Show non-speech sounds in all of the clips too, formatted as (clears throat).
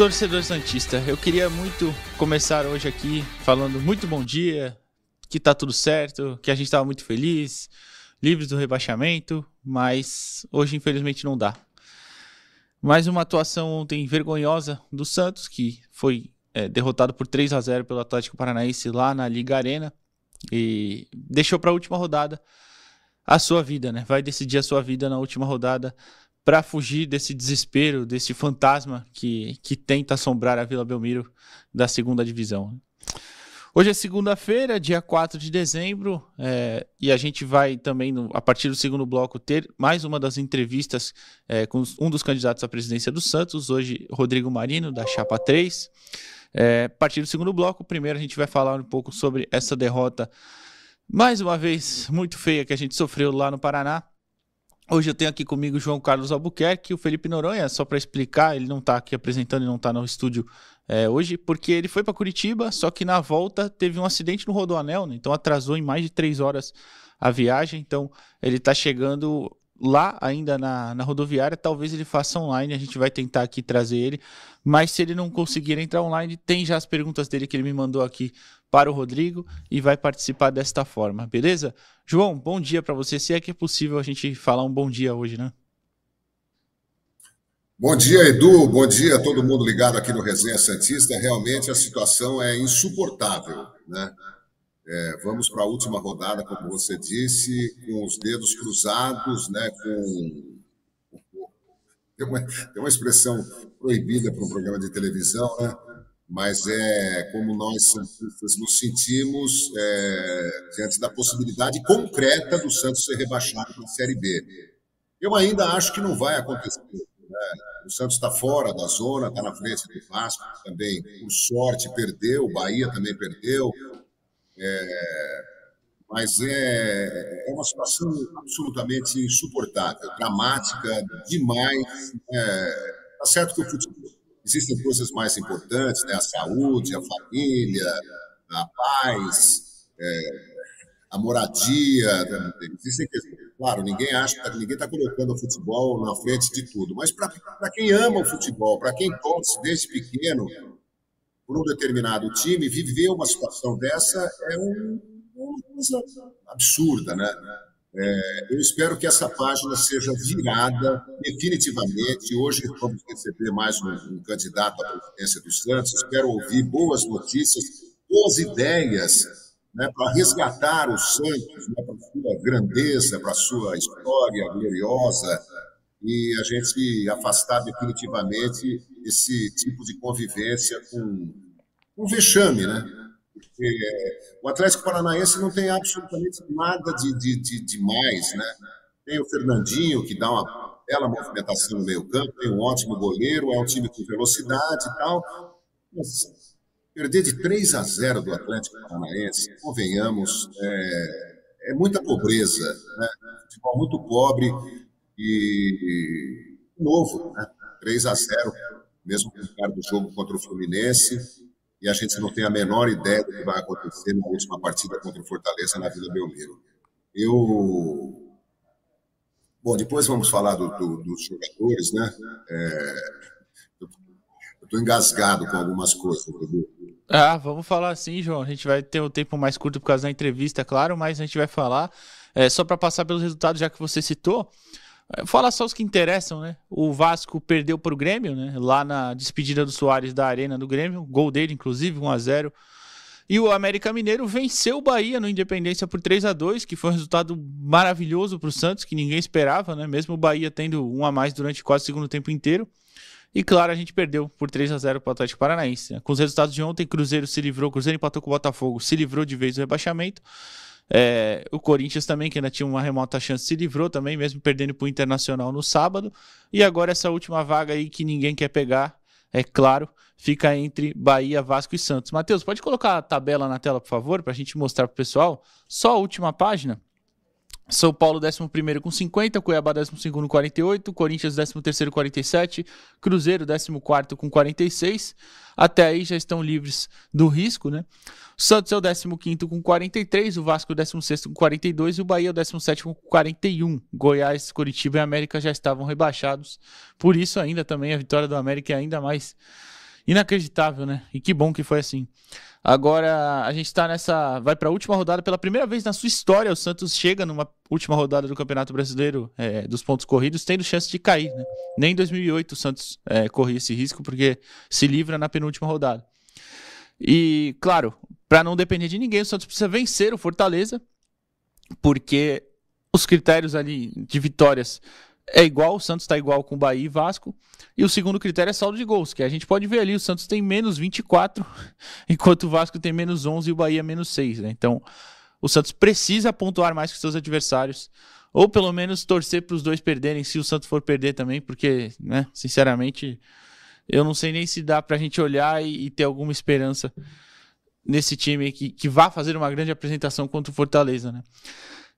Torcedor Santista, eu queria muito começar hoje aqui falando muito bom dia, que tá tudo certo, que a gente estava muito feliz, livres do rebaixamento, mas hoje infelizmente não dá. Mais uma atuação ontem vergonhosa do Santos, que foi é, derrotado por 3 a 0 pelo Atlético Paranaense lá na Liga Arena e deixou para a última rodada a sua vida, né? Vai decidir a sua vida na última rodada para fugir desse desespero, desse fantasma que, que tenta assombrar a Vila Belmiro da segunda divisão. Hoje é segunda-feira, dia 4 de dezembro, é, e a gente vai também, no, a partir do segundo bloco, ter mais uma das entrevistas é, com um dos candidatos à presidência do Santos, hoje Rodrigo Marino, da Chapa 3. É, a partir do segundo bloco, primeiro a gente vai falar um pouco sobre essa derrota, mais uma vez, muito feia que a gente sofreu lá no Paraná, Hoje eu tenho aqui comigo o João Carlos Albuquerque e o Felipe Noronha, só para explicar, ele não está aqui apresentando e não está no estúdio é, hoje, porque ele foi para Curitiba, só que na volta teve um acidente no Rodoanel, né? então atrasou em mais de três horas a viagem, então ele está chegando lá ainda na, na rodoviária, talvez ele faça online, a gente vai tentar aqui trazer ele, mas se ele não conseguir entrar online, tem já as perguntas dele que ele me mandou aqui para o Rodrigo e vai participar desta forma, beleza? João, bom dia para você. Se é que é possível a gente falar um bom dia hoje, né? Bom dia, Edu. Bom dia a todo mundo ligado aqui no Resenha Santista. Realmente a situação é insuportável, né? É, vamos para a última rodada, como você disse, com os dedos cruzados, né? Com (laughs) tem uma, tem uma expressão proibida para um programa de televisão, né? mas é como nós santistas nos sentimos é, diante da possibilidade concreta do Santos ser rebaixado para a Série B. Eu ainda acho que não vai acontecer. Né? O Santos está fora da zona, está na frente do Vasco também, por sorte, perdeu, o Bahia também perdeu. É, mas é, é uma situação absolutamente insuportável, dramática demais. Está é, tá certo que o futebol existem coisas mais importantes, né? a saúde, a família, a paz, é, a moradia. Né? Existem Claro, ninguém acha, ninguém está colocando o futebol na frente de tudo, mas para quem ama o futebol, para quem torce desde pequeno por um determinado time, viver uma situação dessa é um, uma coisa absurda, né? É, eu espero que essa página seja virada definitivamente. Hoje vamos receber mais um, um candidato à presidência do Santos. Espero ouvir boas notícias, boas ideias né, para resgatar o Santos né, para sua grandeza, para a sua história gloriosa e a gente afastar definitivamente esse tipo de convivência com um vexame, né? Porque o Atlético Paranaense não tem absolutamente nada de, de, de, de mais, né? Tem o Fernandinho, que dá uma bela movimentação no meio campo, tem um ótimo goleiro, é um time com velocidade e tal. Mas perder de 3 a 0 do Atlético Paranaense, convenhamos, é, é muita pobreza, né? Futebol muito pobre e novo, né? 3 a 0 mesmo com o cara do jogo contra o Fluminense e a gente não tem a menor ideia do que vai acontecer na última partida contra o Fortaleza na Vila Belmiro. Eu. Bom, depois vamos falar do, do, dos jogadores, né? É... Eu estou engasgado com algumas coisas, entendeu? Ah, vamos falar sim, João. A gente vai ter um tempo mais curto por causa da entrevista, é claro, mas a gente vai falar. É, só para passar pelos resultados, já que você citou, fala só os que interessam, né? O Vasco perdeu para o Grêmio, né? Lá na despedida do Soares da Arena do Grêmio, gol dele, inclusive, 1 a 0 E o América Mineiro venceu o Bahia no Independência por 3 a 2 que foi um resultado maravilhoso para o Santos, que ninguém esperava, né? Mesmo o Bahia tendo um a mais durante quase o segundo tempo inteiro. E claro, a gente perdeu por 3 a 0 para o Atlético Paranaense. Né? Com os resultados de ontem, Cruzeiro se livrou, Cruzeiro empatou com o Botafogo, se livrou de vez do rebaixamento. É, o Corinthians também, que ainda tinha uma remota chance, se livrou também, mesmo perdendo para o Internacional no sábado. E agora essa última vaga aí que ninguém quer pegar é claro, fica entre Bahia, Vasco e Santos. Matheus, pode colocar a tabela na tela, por favor, para a gente mostrar para o pessoal? Só a última página. São Paulo 11 com 50, Cuiabá 12 com 48, Corinthians 13 com 47, Cruzeiro 14 com 46. Até aí já estão livres do risco, né? Santos é o 15 com 43, o Vasco é o 16 com 42 e o Bahia é o 17 com 41. Goiás, Curitiba e América já estavam rebaixados. Por isso ainda também a vitória do América é ainda mais inacreditável, né? E que bom que foi assim. Agora a gente está nessa. Vai para a última rodada. Pela primeira vez na sua história, o Santos chega numa última rodada do Campeonato Brasileiro é, dos pontos corridos, tendo chance de cair. Né? Nem em 2008 o Santos é, corria esse risco, porque se livra na penúltima rodada. E, claro, para não depender de ninguém, o Santos precisa vencer o Fortaleza, porque os critérios ali de vitórias é igual, o Santos está igual com Bahia e Vasco. E o segundo critério é saldo de gols, que a gente pode ver ali, o Santos tem menos 24, (laughs) enquanto o Vasco tem menos 11 e o Bahia menos 6. Né? Então, o Santos precisa pontuar mais que seus adversários, ou pelo menos torcer para os dois perderem, se o Santos for perder também, porque, né, sinceramente, eu não sei nem se dá para a gente olhar e, e, ter alguma esperança nesse time que, que vá fazer uma grande apresentação contra o Fortaleza. Né?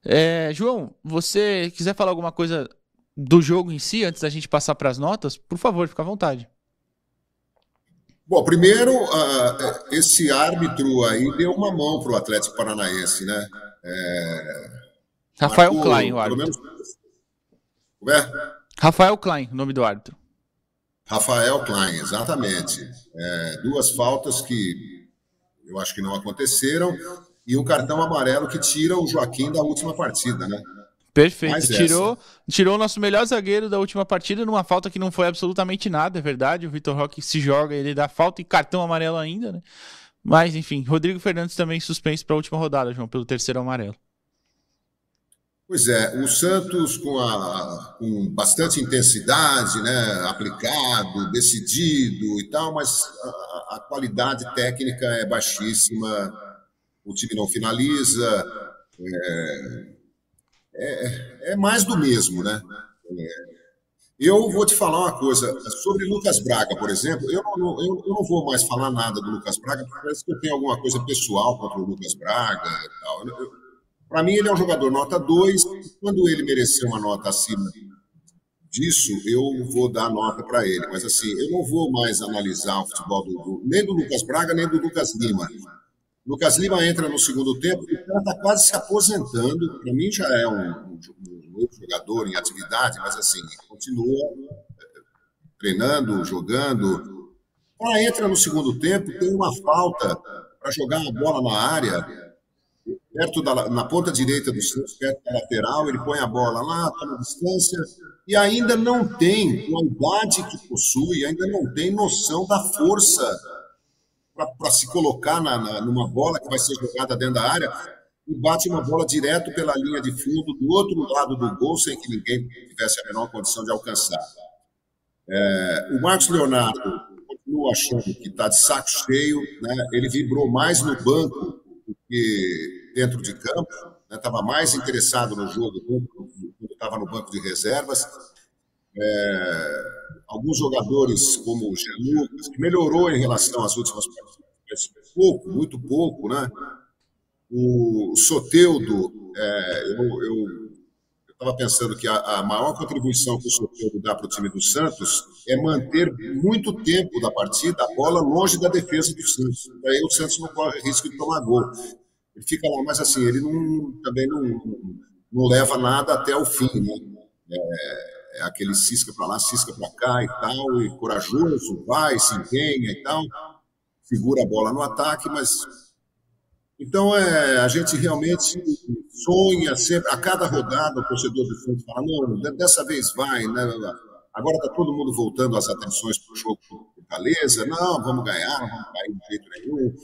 É, João, você quiser falar alguma coisa do jogo em si, antes da gente passar para as notas, por favor, fica à vontade. Bom, primeiro, uh, esse árbitro aí deu uma mão para o Atlético Paranaense, né? É... Rafael Marcou, Klein, o árbitro. Menos... É? Rafael Klein, o nome do árbitro. Rafael Klein, exatamente. É, duas faltas que eu acho que não aconteceram e um cartão amarelo que tira o Joaquim da última partida, né? Perfeito. tirou, tirou o nosso melhor zagueiro da última partida numa falta que não foi absolutamente nada, é verdade. O Vitor Roque se joga, ele dá falta e cartão amarelo ainda, né? Mas, enfim, Rodrigo Fernandes também suspenso para a última rodada, João, pelo terceiro amarelo. Pois é, o Santos com, a, com bastante intensidade, né, aplicado, decidido e tal, mas a, a qualidade técnica é baixíssima, o time não finaliza, é, é, é mais do mesmo, né? É. Eu vou te falar uma coisa sobre Lucas Braga, por exemplo. Eu não, eu, eu não vou mais falar nada do Lucas Braga, porque parece que eu tenho alguma coisa pessoal contra o Lucas Braga. Para mim, ele é um jogador nota 2. Quando ele merecer uma nota acima disso, eu vou dar nota para ele. Mas, assim, eu não vou mais analisar o futebol do, nem do Lucas Braga, nem do Lucas Lima. Lucas Lima entra no segundo tempo o cara está quase se aposentando. Para mim já é um, um, um, jogador em atividade, mas assim, continua eh, treinando, jogando. Cara entra no segundo tempo, tem uma falta para jogar a bola na área, perto da, na ponta direita do Santos, perto da lateral, ele põe a bola lá, está na distância, e ainda não tem, com a idade que possui, ainda não tem noção da força para se colocar na, na, numa bola que vai ser jogada dentro da área e bate uma bola direto pela linha de fundo do outro lado do gol sem que ninguém tivesse a menor condição de alcançar. É, o Marcos Leonardo continua achando que está de saco cheio, né? ele vibrou mais no banco do que dentro de campo, estava né? mais interessado no jogo quando estava no banco de reservas. É, alguns jogadores, como o Jean Lucas, que melhorou em relação às últimas partidas, pouco, muito pouco, né? O Soteudo, é, eu estava pensando que a, a, maior contribuição que o Soteudo dá para o time do Santos é manter muito tempo da partida a bola longe da defesa do Santos. Aí o Santos não corre risco de tomar gol. Ele fica lá, mas assim, ele não, também não, não leva nada até o fim, né? É, é aquele cisca para lá, cisca para cá e tal, e corajoso, vai, se empenha e tal, segura a bola no ataque, mas. Então, é, a gente realmente sonha sempre, a cada rodada, o torcedor do Santos fala: não, dessa vez vai, né? Agora está todo mundo voltando as atenções para o jogo do Fortaleza, não, vamos ganhar, não vamos cair de jeito nenhum.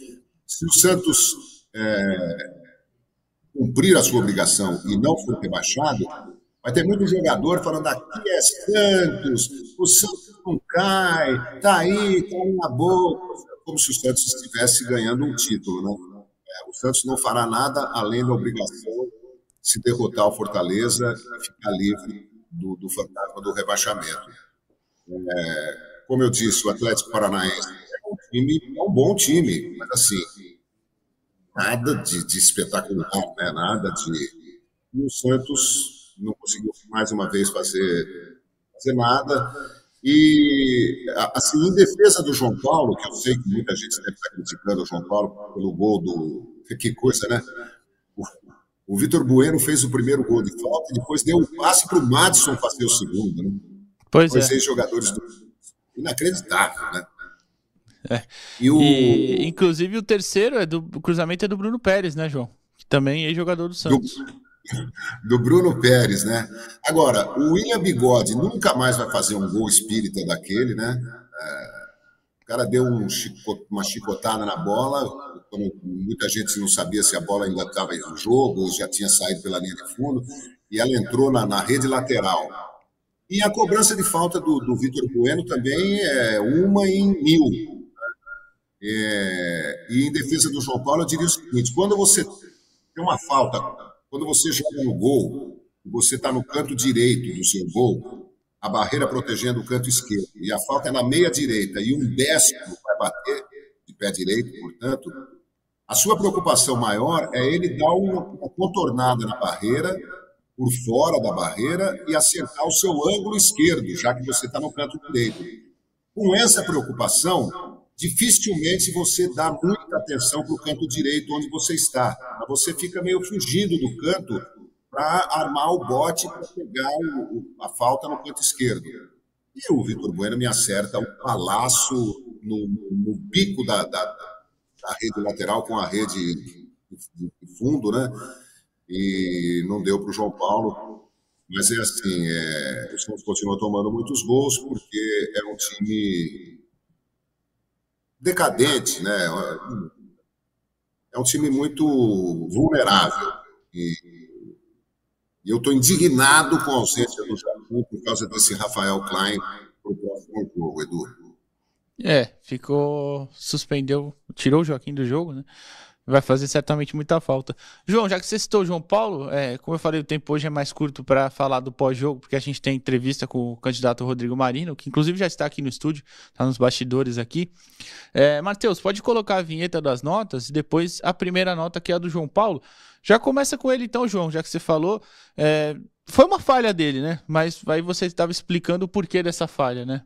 Se o Santos é, cumprir a sua obrigação e não for rebaixado, Vai ter muito jogador falando aqui é Santos, o Santos não cai, tá aí, tá na boca, como se o Santos estivesse ganhando um título, né? É, o Santos não fará nada além da obrigação de se derrotar o Fortaleza e ficar livre do, do fantasma do rebaixamento. É, como eu disse, o Atlético Paranaense é um, time, é um bom time, mas assim, nada de, de espetacular, né? nada de. E o Santos não conseguiu mais uma vez fazer, fazer nada. E, assim, em defesa do João Paulo, que eu sei que muita gente deve estar criticando o João Paulo pelo gol do. Que coisa, né? O, o Vitor Bueno fez o primeiro gol de falta e depois deu o um passe para o Madison fazer o segundo, né? Pois Foi é. seis jogadores do. Inacreditável, né? É. E, o... E, inclusive o terceiro é do o cruzamento é do Bruno Pérez, né, João? Que também é jogador do Santos. Do do Bruno Pérez, né? Agora, o William Bigode nunca mais vai fazer um gol espírita daquele, né? É, o cara deu um chico, uma chicotada na bola, muita gente não sabia se a bola ainda estava em jogo, ou já tinha saído pela linha de fundo, e ela entrou na, na rede lateral. E a cobrança de falta do, do Vitor Bueno também é uma em mil. É, e em defesa do João Paulo, eu diria o seguinte: quando você tem uma falta quando você joga no gol, você está no canto direito do seu gol, a barreira protegendo o canto esquerdo, e a falta é na meia direita, e um destro vai bater de pé direito, portanto, a sua preocupação maior é ele dar uma, uma contornada na barreira, por fora da barreira, e acertar o seu ângulo esquerdo, já que você está no canto direito. Com essa preocupação, dificilmente você dá muita atenção para o canto direito onde você está. Você fica meio fugindo do canto para armar o bote para pegar o, a falta no canto esquerdo. E o Vitor Bueno me acerta um palaço no, no bico da, da, da, rede lateral com a rede de fundo, né? E não deu para o João Paulo. Mas é assim, é, o Santos continua tomando muitos gols porque é um time decadente, né? É um time muito vulnerável. E, eu estou indignado com a ausência do Jacu por causa desse Rafael Klein para o próximo jogo, Edu. É, ficou. suspendeu, tirou o Joaquim do jogo, né? Vai fazer certamente muita falta. João, já que você citou o João Paulo, é, como eu falei, o tempo hoje é mais curto para falar do pós-jogo, porque a gente tem entrevista com o candidato Rodrigo Marino, que inclusive já está aqui no estúdio, está nos bastidores aqui. É, Matheus, pode colocar a vinheta das notas e depois a primeira nota, que é a do João Paulo. Já começa com ele então, João, já que você falou. É, foi uma falha dele, né? Mas aí você estava explicando o porquê dessa falha, né?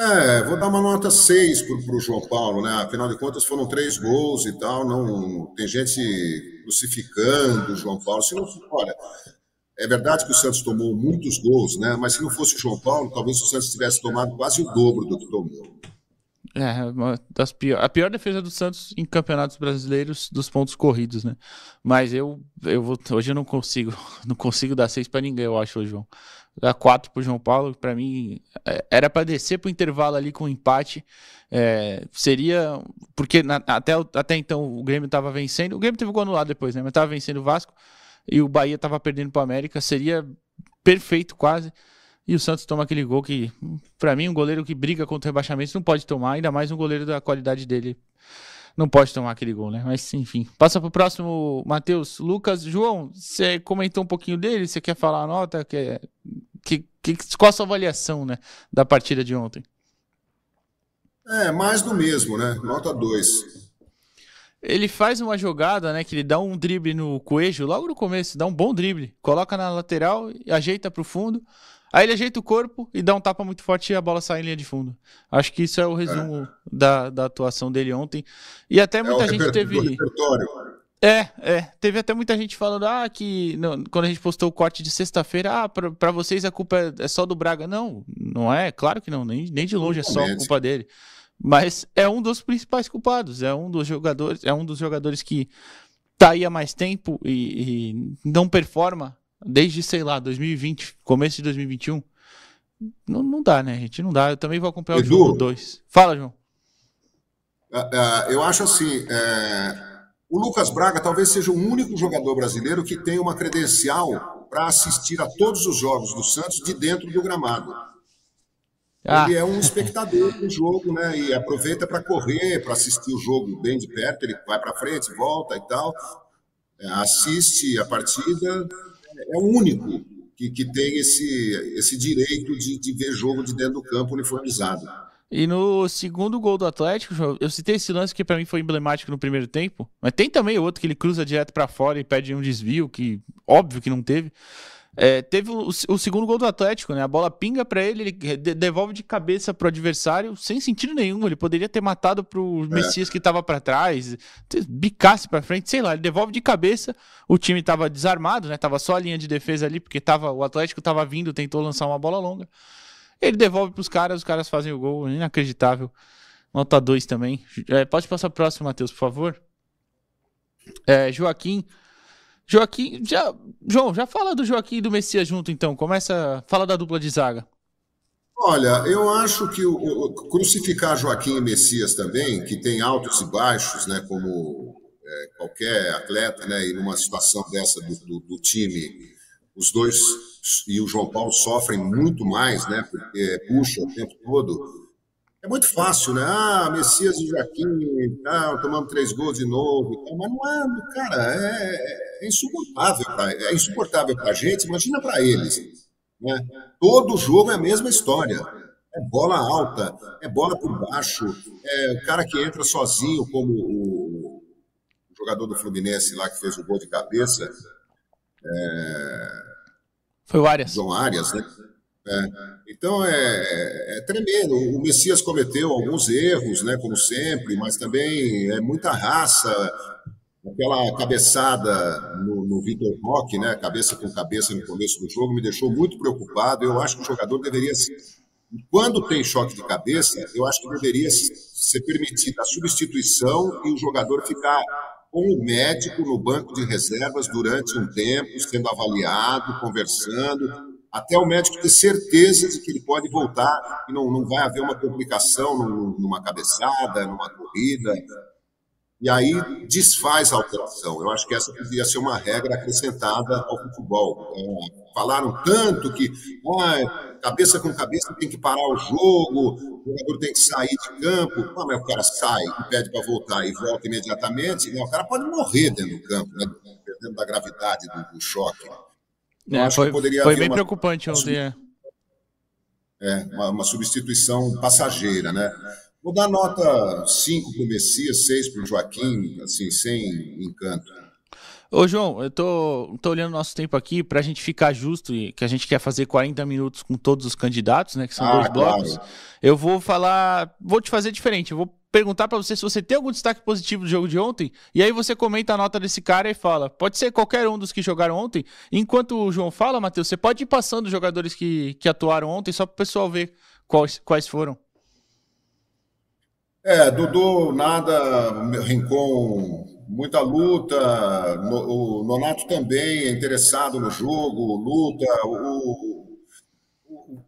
É, vou dar uma nota 6 para o João Paulo, né? Afinal de contas, foram três gols e tal. Não, tem gente crucificando o João Paulo. Se não, olha, é verdade que o Santos tomou muitos gols, né? Mas se não fosse o João Paulo, talvez o Santos tivesse tomado quase o dobro do que tomou. É, das pior, a pior defesa do Santos em campeonatos brasileiros dos pontos corridos, né? Mas eu, eu vou, hoje eu não consigo, (laughs) não consigo dar seis para ninguém, eu acho, João dar quatro pro João Paulo, para mim é, era para descer pro intervalo ali com um empate. É, seria. Porque na, até, até então o Grêmio estava vencendo. O Grêmio teve gol anulado depois, né? Mas estava vencendo o Vasco e o Bahia estava perdendo pro América. Seria perfeito quase. E o Santos toma aquele gol que, para mim, um goleiro que briga contra o rebaixamento não pode tomar, ainda mais um goleiro da qualidade dele não pode tomar aquele gol, né? Mas enfim. Passa pro próximo, Matheus. Lucas, João, você comentou um pouquinho dele, você quer falar a nota? Quer... Que, que, qual a sua avaliação, né, da partida de ontem? É, mais do mesmo, né? Nota 2. Ele faz uma jogada, né? Que ele dá um drible no Coelho logo no começo, dá um bom drible. Coloca na lateral, ajeita pro fundo. Aí ele ajeita o corpo e dá um tapa muito forte e a bola sai em linha de fundo. Acho que isso é o resumo é. Da, da atuação dele ontem. E até muita é gente teve. É, é. Teve até muita gente falando, ah, que não, quando a gente postou o corte de sexta-feira, ah, pra, pra vocês a culpa é, é, só do Braga. Não, não é, claro que não, nem, nem de longe é só a culpa dele. Mas é um dos principais culpados, é um dos jogadores, é um dos jogadores que tá aí há mais tempo e, e não performa desde, sei lá, 2020, começo de 2021. Não, não dá, né, gente? Não dá. Eu também vou acompanhar Edu, o jogo 2. Fala, João. Uh, uh, eu acho assim, uh, o Lucas Braga talvez seja o único jogador brasileiro que tem uma credencial para assistir a todos os jogos do Santos de dentro do gramado. Ah. Ele é um espectador do jogo, né? E aproveita para correr, para assistir o jogo bem de perto. Ele vai para frente, volta e tal. É, assiste a partida. É o único que, que tem esse, esse direito de, de ver jogo de dentro do campo uniformizado. E no segundo gol do Atlético, eu citei esse lance que para mim foi emblemático no primeiro tempo, mas tem também outro que ele cruza direto para fora e pede um desvio, que óbvio que não teve. É, teve o, o, segundo gol do Atlético, né? A bola pinga para ele, ele devolve de cabeça pro adversário, sem sentido nenhum. Ele poderia ter matado pro Messias que tava para trás, bicasse para frente, sei lá. Ele devolve de cabeça. O time tava desarmado, né? Tava só a linha de defesa ali, porque tava, o Atlético tava vindo, tentou lançar uma bola longa. Ele devolve pros caras, os caras fazem o gol, inacreditável. Nota 2 também. É, pode passar pro próximo, Matheus, por favor. É, Joaquim Joaquim, já, João, já fala do Joaquim e do Messias junto, então. Começa, fala da dupla de zaga. Olha, eu acho que o, o, crucificar Joaquim e Messias também, que tem altos e baixos, né, como é, qualquer atleta, né, e numa situação dessa do, do, do, time, os dois e o João Paulo sofrem muito mais, né, porque puxa o tempo todo. É muito fácil, né? Ah, Messias e Joaquim, ah, tomamos três gols de novo. Mas não é, cara, é, é insuportável. Pra, é insuportável para a gente, imagina para eles. Né? Todo jogo é a mesma história. É bola alta, é bola por baixo, é o cara que entra sozinho, como o, jogador do Fluminense lá que fez o gol de cabeça. É... Foi o Arias. João Arias, né? É. Então é, é, é, tremendo. O Messias cometeu alguns erros, né, como sempre, mas também é muita raça. Aquela cabeçada no, no Vitor Roque, né, cabeça com cabeça no começo do jogo, me deixou muito preocupado. Eu acho que o jogador deveria. Quando tem choque de cabeça, eu acho que deveria ser permitida a substituição e o jogador ficar com o médico no banco de reservas durante um tempo, sendo avaliado, conversando, até o médico ter certeza de que ele pode voltar e não, não vai haver uma complicação numa cabeçada, numa corrida. E aí desfaz a alteração. Eu acho que essa poderia ser uma regra acrescentada ao futebol. É, falaram tanto que ah, cabeça com cabeça tem que parar o jogo, o jogador tem que sair de campo. Ah, mas o cara sai e pede para voltar e volta imediatamente. Né? O cara pode morrer dentro do campo, né? da gravidade do, do choque. É, foi, foi bem uma, preocupante ontem. É, é uma, uma, substituição passageira, né? Vou dar nota 5 para o Messias, 6 para o Joaquim, assim, sem encanto. Ô, João, eu tô, tô olhando nosso tempo aqui para a gente ficar justo e que a gente quer fazer 40 minutos com todos os candidatos, né? Que são ah, dois blocos. Claro. Eu vou falar, vou te fazer diferente. Eu vou perguntar para você se você tem algum destaque positivo do jogo de ontem, e aí você comenta a nota desse cara e fala. Pode ser qualquer um dos que jogaram ontem. Enquanto o João fala, Matheus, você pode ir passando os jogadores que, que atuaram ontem, só para o pessoal ver quais, quais foram. É, Dudu, nada, Rincon, muita luta, o Nonato também é interessado no jogo, luta, o,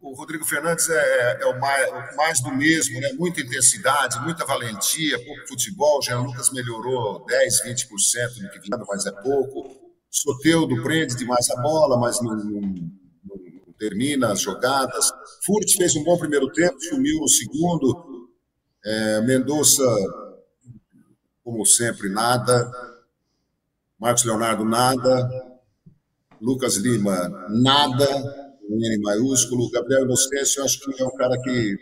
o Rodrigo Fernandes é, é, é o, mais, o, mais, do mesmo, né? muita intensidade, muita valentia, pouco futebol. Jean Lucas melhorou 10, 20% no que vinha, mas é pouco. Soteudo prende demais a bola, mas não, não, não, termina as jogadas. Furt fez um bom primeiro tempo, sumiu no segundo. É, Mendonça, como sempre, nada. Marcos Leonardo, nada. Lucas Lima, nada um N maiúsculo. Gabriel Inocêncio, acho que é um cara que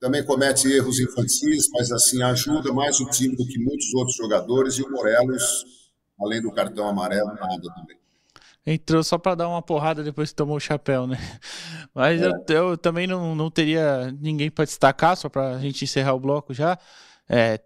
também comete erros infantis, mas assim ajuda mais o time do que muitos outros jogadores. E o Morelos, além do cartão amarelo, nada também. Entrou só para dar uma porrada depois que tomou o chapéu, né? Mas é. eu, eu, também não, não teria ninguém para destacar, só para a gente encerrar o bloco já. É,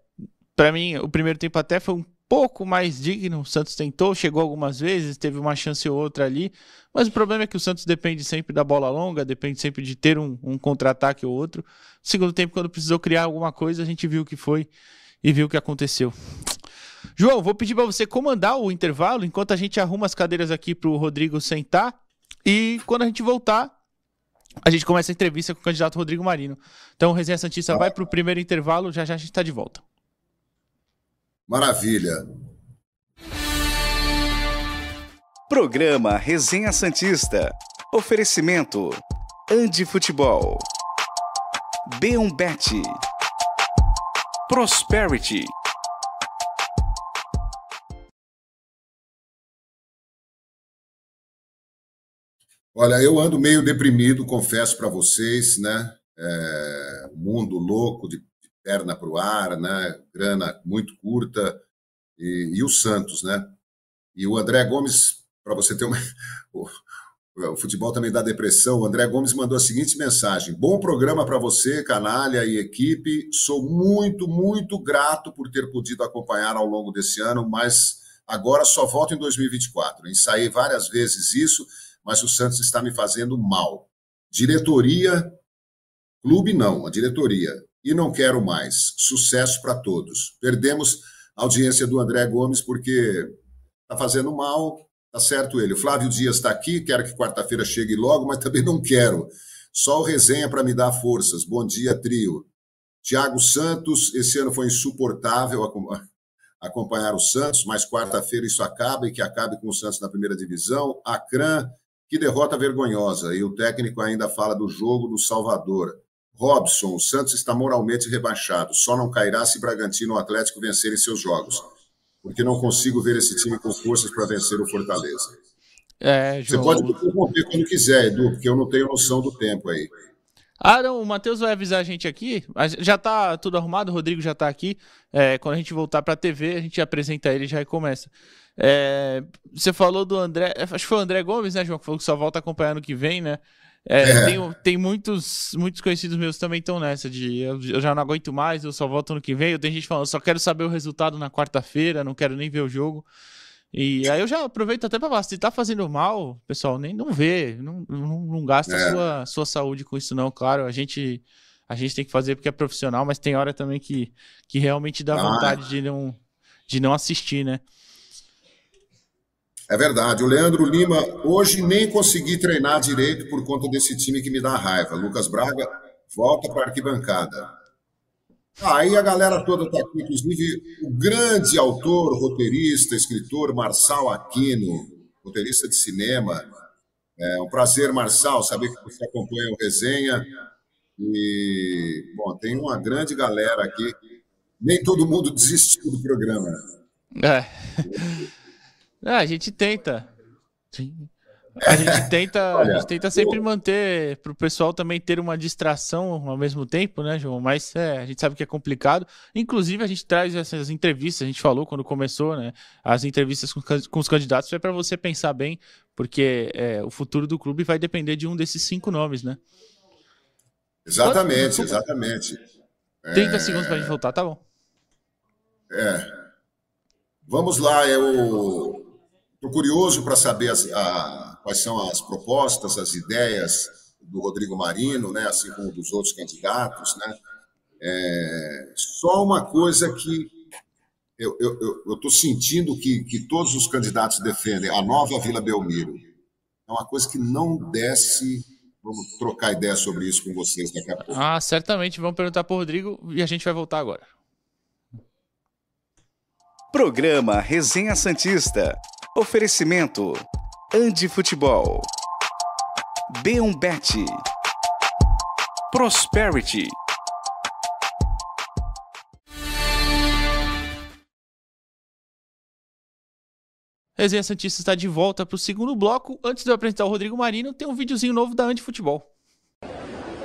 para mim, o primeiro tempo até foi um pouco mais digno. O Santos tentou, chegou algumas vezes, teve uma chance ou outra ali. Mas o problema é que o Santos depende sempre da bola longa, depende sempre de ter um, um contra-ataque ou outro. segundo tempo, quando precisou criar alguma coisa, a gente viu o que foi e viu o que aconteceu. João, vou pedir para você comandar o intervalo enquanto a gente arruma as cadeiras aqui para o Rodrigo sentar. E quando a gente voltar, a gente começa a entrevista com o candidato Rodrigo Marino. Então, o Resenha Santista vai para o primeiro intervalo, já já a gente está de volta. Maravilha. Programa Resenha Santista. Oferecimento. Andi Futebol. B1Bet. Prosperity. Olha, eu ando meio deprimido, confesso para vocês, né? É, mundo louco, de perna para o ar, né? Grana muito curta e, e o Santos, né? E o André Gomes, para você ter uma, (laughs) o, o, futebol também dá depressão. O André Gomes mandou a seguinte mensagem: Bom programa para você, canalha e equipe. Sou muito, muito grato por ter podido acompanhar ao longo desse ano, mas agora só volto em 2024. Ensaiei várias vezes isso mas o Santos está me fazendo mal. Diretoria, clube não, a diretoria. E não quero mais. Sucesso para todos. Perdemos a audiência do André Gomes porque está fazendo mal, tá certo ele. O Flávio Dias está aqui, quero que quarta-feira chegue logo, mas também não quero. Só o resenha para me dar forças. Bom dia, trio. Tiago Santos, esse ano foi insuportável (laughs) acompanhar o Santos, mas quarta-feira isso acaba e que acabe com o Santos na primeira divisão. Acran, que derrota vergonhosa. E o técnico ainda fala do jogo do Salvador. Robson, o Santos está moralmente rebaixado. Só não cairá se Bragantino ou Atlético vencerem seus jogos. Porque não consigo ver esse time com forças para vencer o Fortaleza. É, João... Você pode interromper quando quiser, Edu, porque eu não tenho noção do tempo aí. Ah, não, o Matheus vai avisar a gente aqui. Já tá tudo arrumado, o Rodrigo já tá aqui. É, quando a gente voltar pra TV, a gente apresenta ele e já começa. É, você falou do André, acho que foi o André Gomes, né, João? Que falou que só volta a acompanhar no que vem, né? É, é. Tem, tem muitos, muitos conhecidos meus também estão nessa de eu, eu, já não aguento mais, eu só volto no que vem. Eu tenho gente falando, só quero saber o resultado na quarta-feira, não quero nem ver o jogo. E aí eu já aproveito até para falar, se tá fazendo mal, pessoal, nem não vê, não, não, não gasta é. sua, sua saúde com isso não, claro, a gente a gente tem que fazer porque é profissional, mas tem hora também que, que realmente dá ah. vontade de não, de não assistir, né? É verdade. O Leandro Lima, hoje nem consegui treinar direito por conta desse time que me dá raiva. Lucas Braga, volta para a arquibancada. Aí a galera toda está aqui, inclusive o grande autor, roteirista, escritor Marçal Aquino, roteirista de cinema. É um prazer, Marçal, saber que você acompanha o resenha. E, bom, tem uma grande galera aqui. Nem todo mundo desistiu do programa. É. (laughs) É, a gente tenta. Sim. A gente tenta, Olha, a gente tenta sempre manter para o pessoal também ter uma distração ao mesmo tempo, né, João? Mas é, a gente sabe que é complicado. Inclusive, a gente traz essas entrevistas, a gente falou quando começou, né? As entrevistas com, com os candidatos é para você pensar bem, porque é, o futuro do clube vai depender de um desses cinco nomes, né? Exatamente, exatamente. 30 é... segundos para a gente voltar, tá bom. É. Vamos lá, eu Estou curioso para saber as, a, quais são as propostas, as ideias do Rodrigo Marino, né, assim como dos outros candidatos. Né? É, só uma coisa que eu estou sentindo que, que todos os candidatos defendem, a nova Vila Belmiro. É uma coisa que não desce. Vamos trocar ideia sobre isso com vocês daqui a pouco. Ah, certamente. Vamos perguntar para o Rodrigo e a gente vai voltar agora. Programa Resenha Santista. Oferecimento: Andi Futebol, B1Bet, Prosperity. Resenha Santista está de volta para o segundo bloco. Antes de eu apresentar o Rodrigo Marino, tem um videozinho novo da Andi Futebol.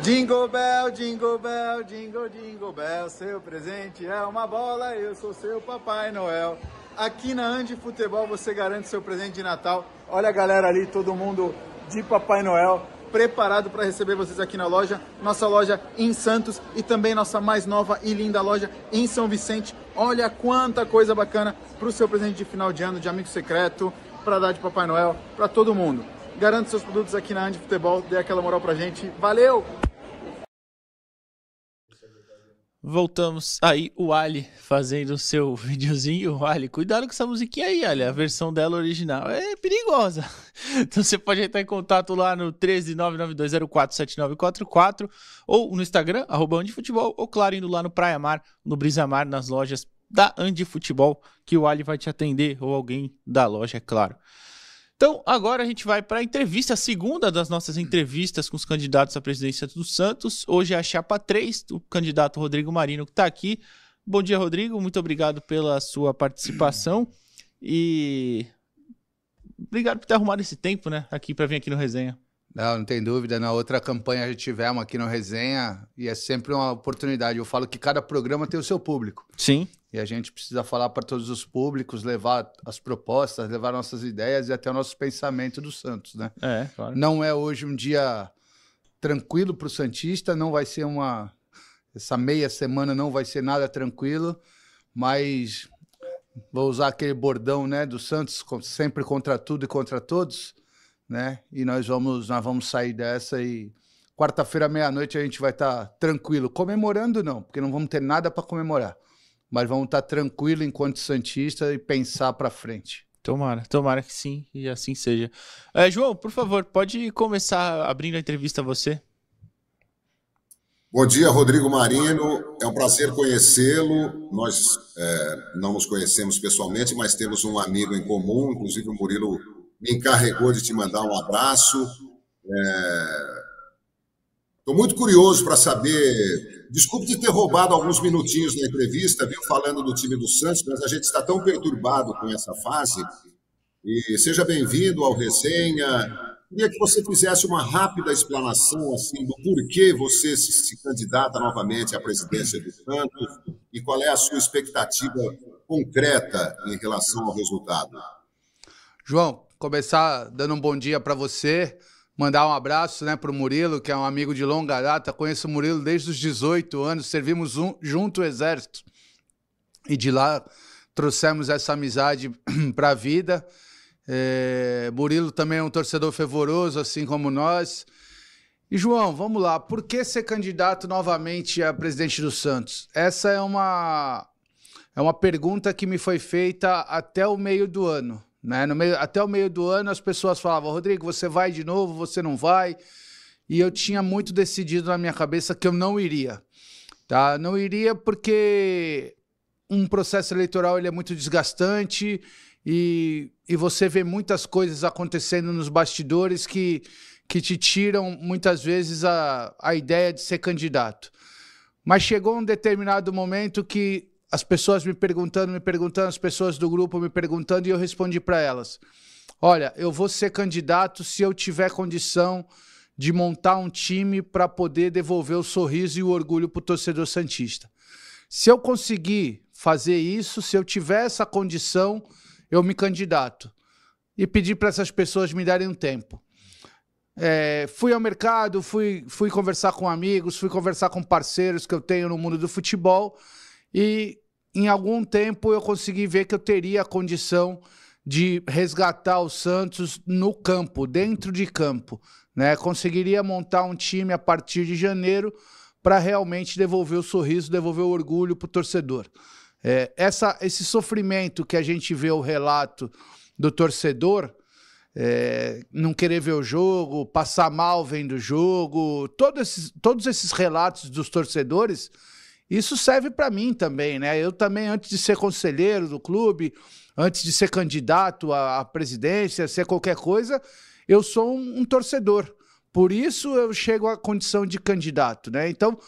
Jingle Bell, Jingle Bell, Jingle Jingle Bell, seu presente é uma bola, eu sou seu Papai Noel. Aqui na Andi Futebol você garante seu presente de Natal. Olha a galera ali, todo mundo de Papai Noel, preparado para receber vocês aqui na loja. Nossa loja em Santos e também nossa mais nova e linda loja em São Vicente. Olha quanta coisa bacana para o seu presente de final de ano, de amigo secreto, para dar de Papai Noel, para todo mundo. Garante seus produtos aqui na Andi Futebol, dê aquela moral pra gente. Valeu! Voltamos aí, o Ali fazendo o seu (laughs) videozinho. O Ali, cuidado com essa musiquinha aí, Ali. A versão dela original é perigosa. (laughs) Então você pode entrar em contato lá no 13992047944 ou no Instagram, arroba Futebol, ou claro, indo lá no Praia Mar, no Brisa Mar, nas lojas da Andi Futebol, que o Ali vai te atender, ou alguém da loja, é claro. Então, agora a gente vai para a entrevista, a segunda das nossas entrevistas com os candidatos à presidência do Santos. Hoje é a chapa 3, o candidato Rodrigo Marino, que está aqui. Bom dia, Rodrigo. Muito obrigado pela sua participação. E obrigado por ter arrumado esse tempo, né? Aqui para vir aqui no resenha. Não, não tem dúvida. Na outra campanha já tivemos aqui no Resenha e é sempre uma oportunidade. Eu falo que cada programa tem o seu público. Sim. E a gente precisa falar para todos os públicos, levar as propostas, levar nossas ideias e até o nosso pensamento do Santos, né? É, claro. Não é hoje um dia tranquilo para o Santista, não vai ser uma. Essa meia semana não vai ser nada tranquilo, mas vou usar aquele bordão né, do Santos, sempre contra tudo e contra todos, né? E nós vamos, nós vamos sair dessa e quarta-feira, meia-noite, a gente vai estar tá tranquilo. Comemorando, não, porque não vamos ter nada para comemorar. Mas vamos estar tá tranquilo enquanto Santista e pensar para frente. Tomara, tomara que sim, e assim seja. É, João, por favor, pode começar abrindo a entrevista a você. Bom dia, Rodrigo Marino. É um prazer conhecê-lo. Nós é, não nos conhecemos pessoalmente, mas temos um amigo em comum. Inclusive, o Murilo me encarregou de te mandar um abraço. Estou é... muito curioso para saber. Desculpe de ter roubado alguns minutinhos na entrevista, viu, falando do time do Santos, mas a gente está tão perturbado com essa fase. E seja bem-vindo ao Resenha. Queria que você fizesse uma rápida explanação assim do porquê você se, se candidata novamente à presidência do Santos e qual é a sua expectativa concreta em relação ao resultado. João, começar dando um bom dia para você, mandar um abraço né, para o Murilo, que é um amigo de longa data. Conheço o Murilo desde os 18 anos, servimos um, junto o Exército. E de lá trouxemos essa amizade (clears throat) para a vida. É, Murilo também é um torcedor fervoroso, assim como nós. E João, vamos lá. Por que ser candidato novamente a presidente do Santos? Essa é uma é uma pergunta que me foi feita até o meio do ano. Né? No meio, até o meio do ano as pessoas falavam, Rodrigo, você vai de novo, você não vai. E eu tinha muito decidido na minha cabeça que eu não iria. Tá? Não iria porque um processo eleitoral ele é muito desgastante e, e você vê muitas coisas acontecendo nos bastidores que, que te tiram muitas vezes a, a ideia de ser candidato. Mas chegou um determinado momento que as pessoas me perguntando, me perguntando, as pessoas do grupo me perguntando, e eu respondi para elas: Olha, eu vou ser candidato se eu tiver condição de montar um time para poder devolver o sorriso e o orgulho para o torcedor Santista. Se eu conseguir fazer isso, se eu tiver essa condição, eu me candidato e pedi para essas pessoas me darem um tempo. É, fui ao mercado, fui, fui conversar com amigos, fui conversar com parceiros que eu tenho no mundo do futebol e em algum tempo eu consegui ver que eu teria a condição de resgatar o Santos no campo, dentro de campo. Né? Conseguiria montar um time a partir de janeiro para realmente devolver o sorriso, devolver o orgulho para o torcedor. É, essa, esse sofrimento que a gente vê o relato do torcedor, é, não querer ver o jogo, passar mal vendo o jogo, todos esses, todos esses relatos dos torcedores, isso serve para mim também, né? Eu também, antes de ser conselheiro do clube, antes de ser candidato à presidência, ser qualquer coisa, eu sou um, um torcedor. Por isso eu chego à condição de candidato, né? Então,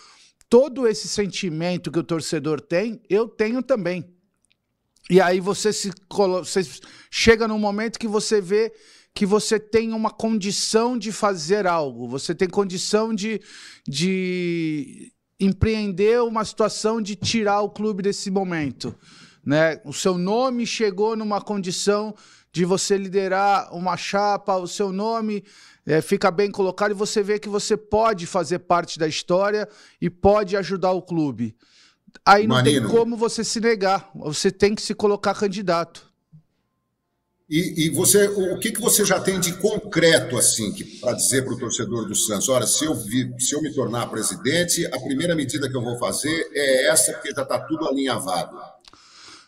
todo esse sentimento que o torcedor tem, eu tenho também. E aí você se você chega num momento que você vê que você tem uma condição de fazer algo, você tem condição de, de empreender uma situação de tirar o clube desse momento. Né? O seu nome chegou numa condição de você liderar uma chapa, o seu nome é, fica bem colocado e você vê que você pode fazer parte da história e pode ajudar o clube. Aí não Marino. tem como você se negar, você tem que se colocar candidato. E, e você, o que, que você já tem de concreto assim para dizer para o torcedor do Santos? Olha, se eu, vi, se eu me tornar presidente, a primeira medida que eu vou fazer é essa, porque já está tudo alinhavado.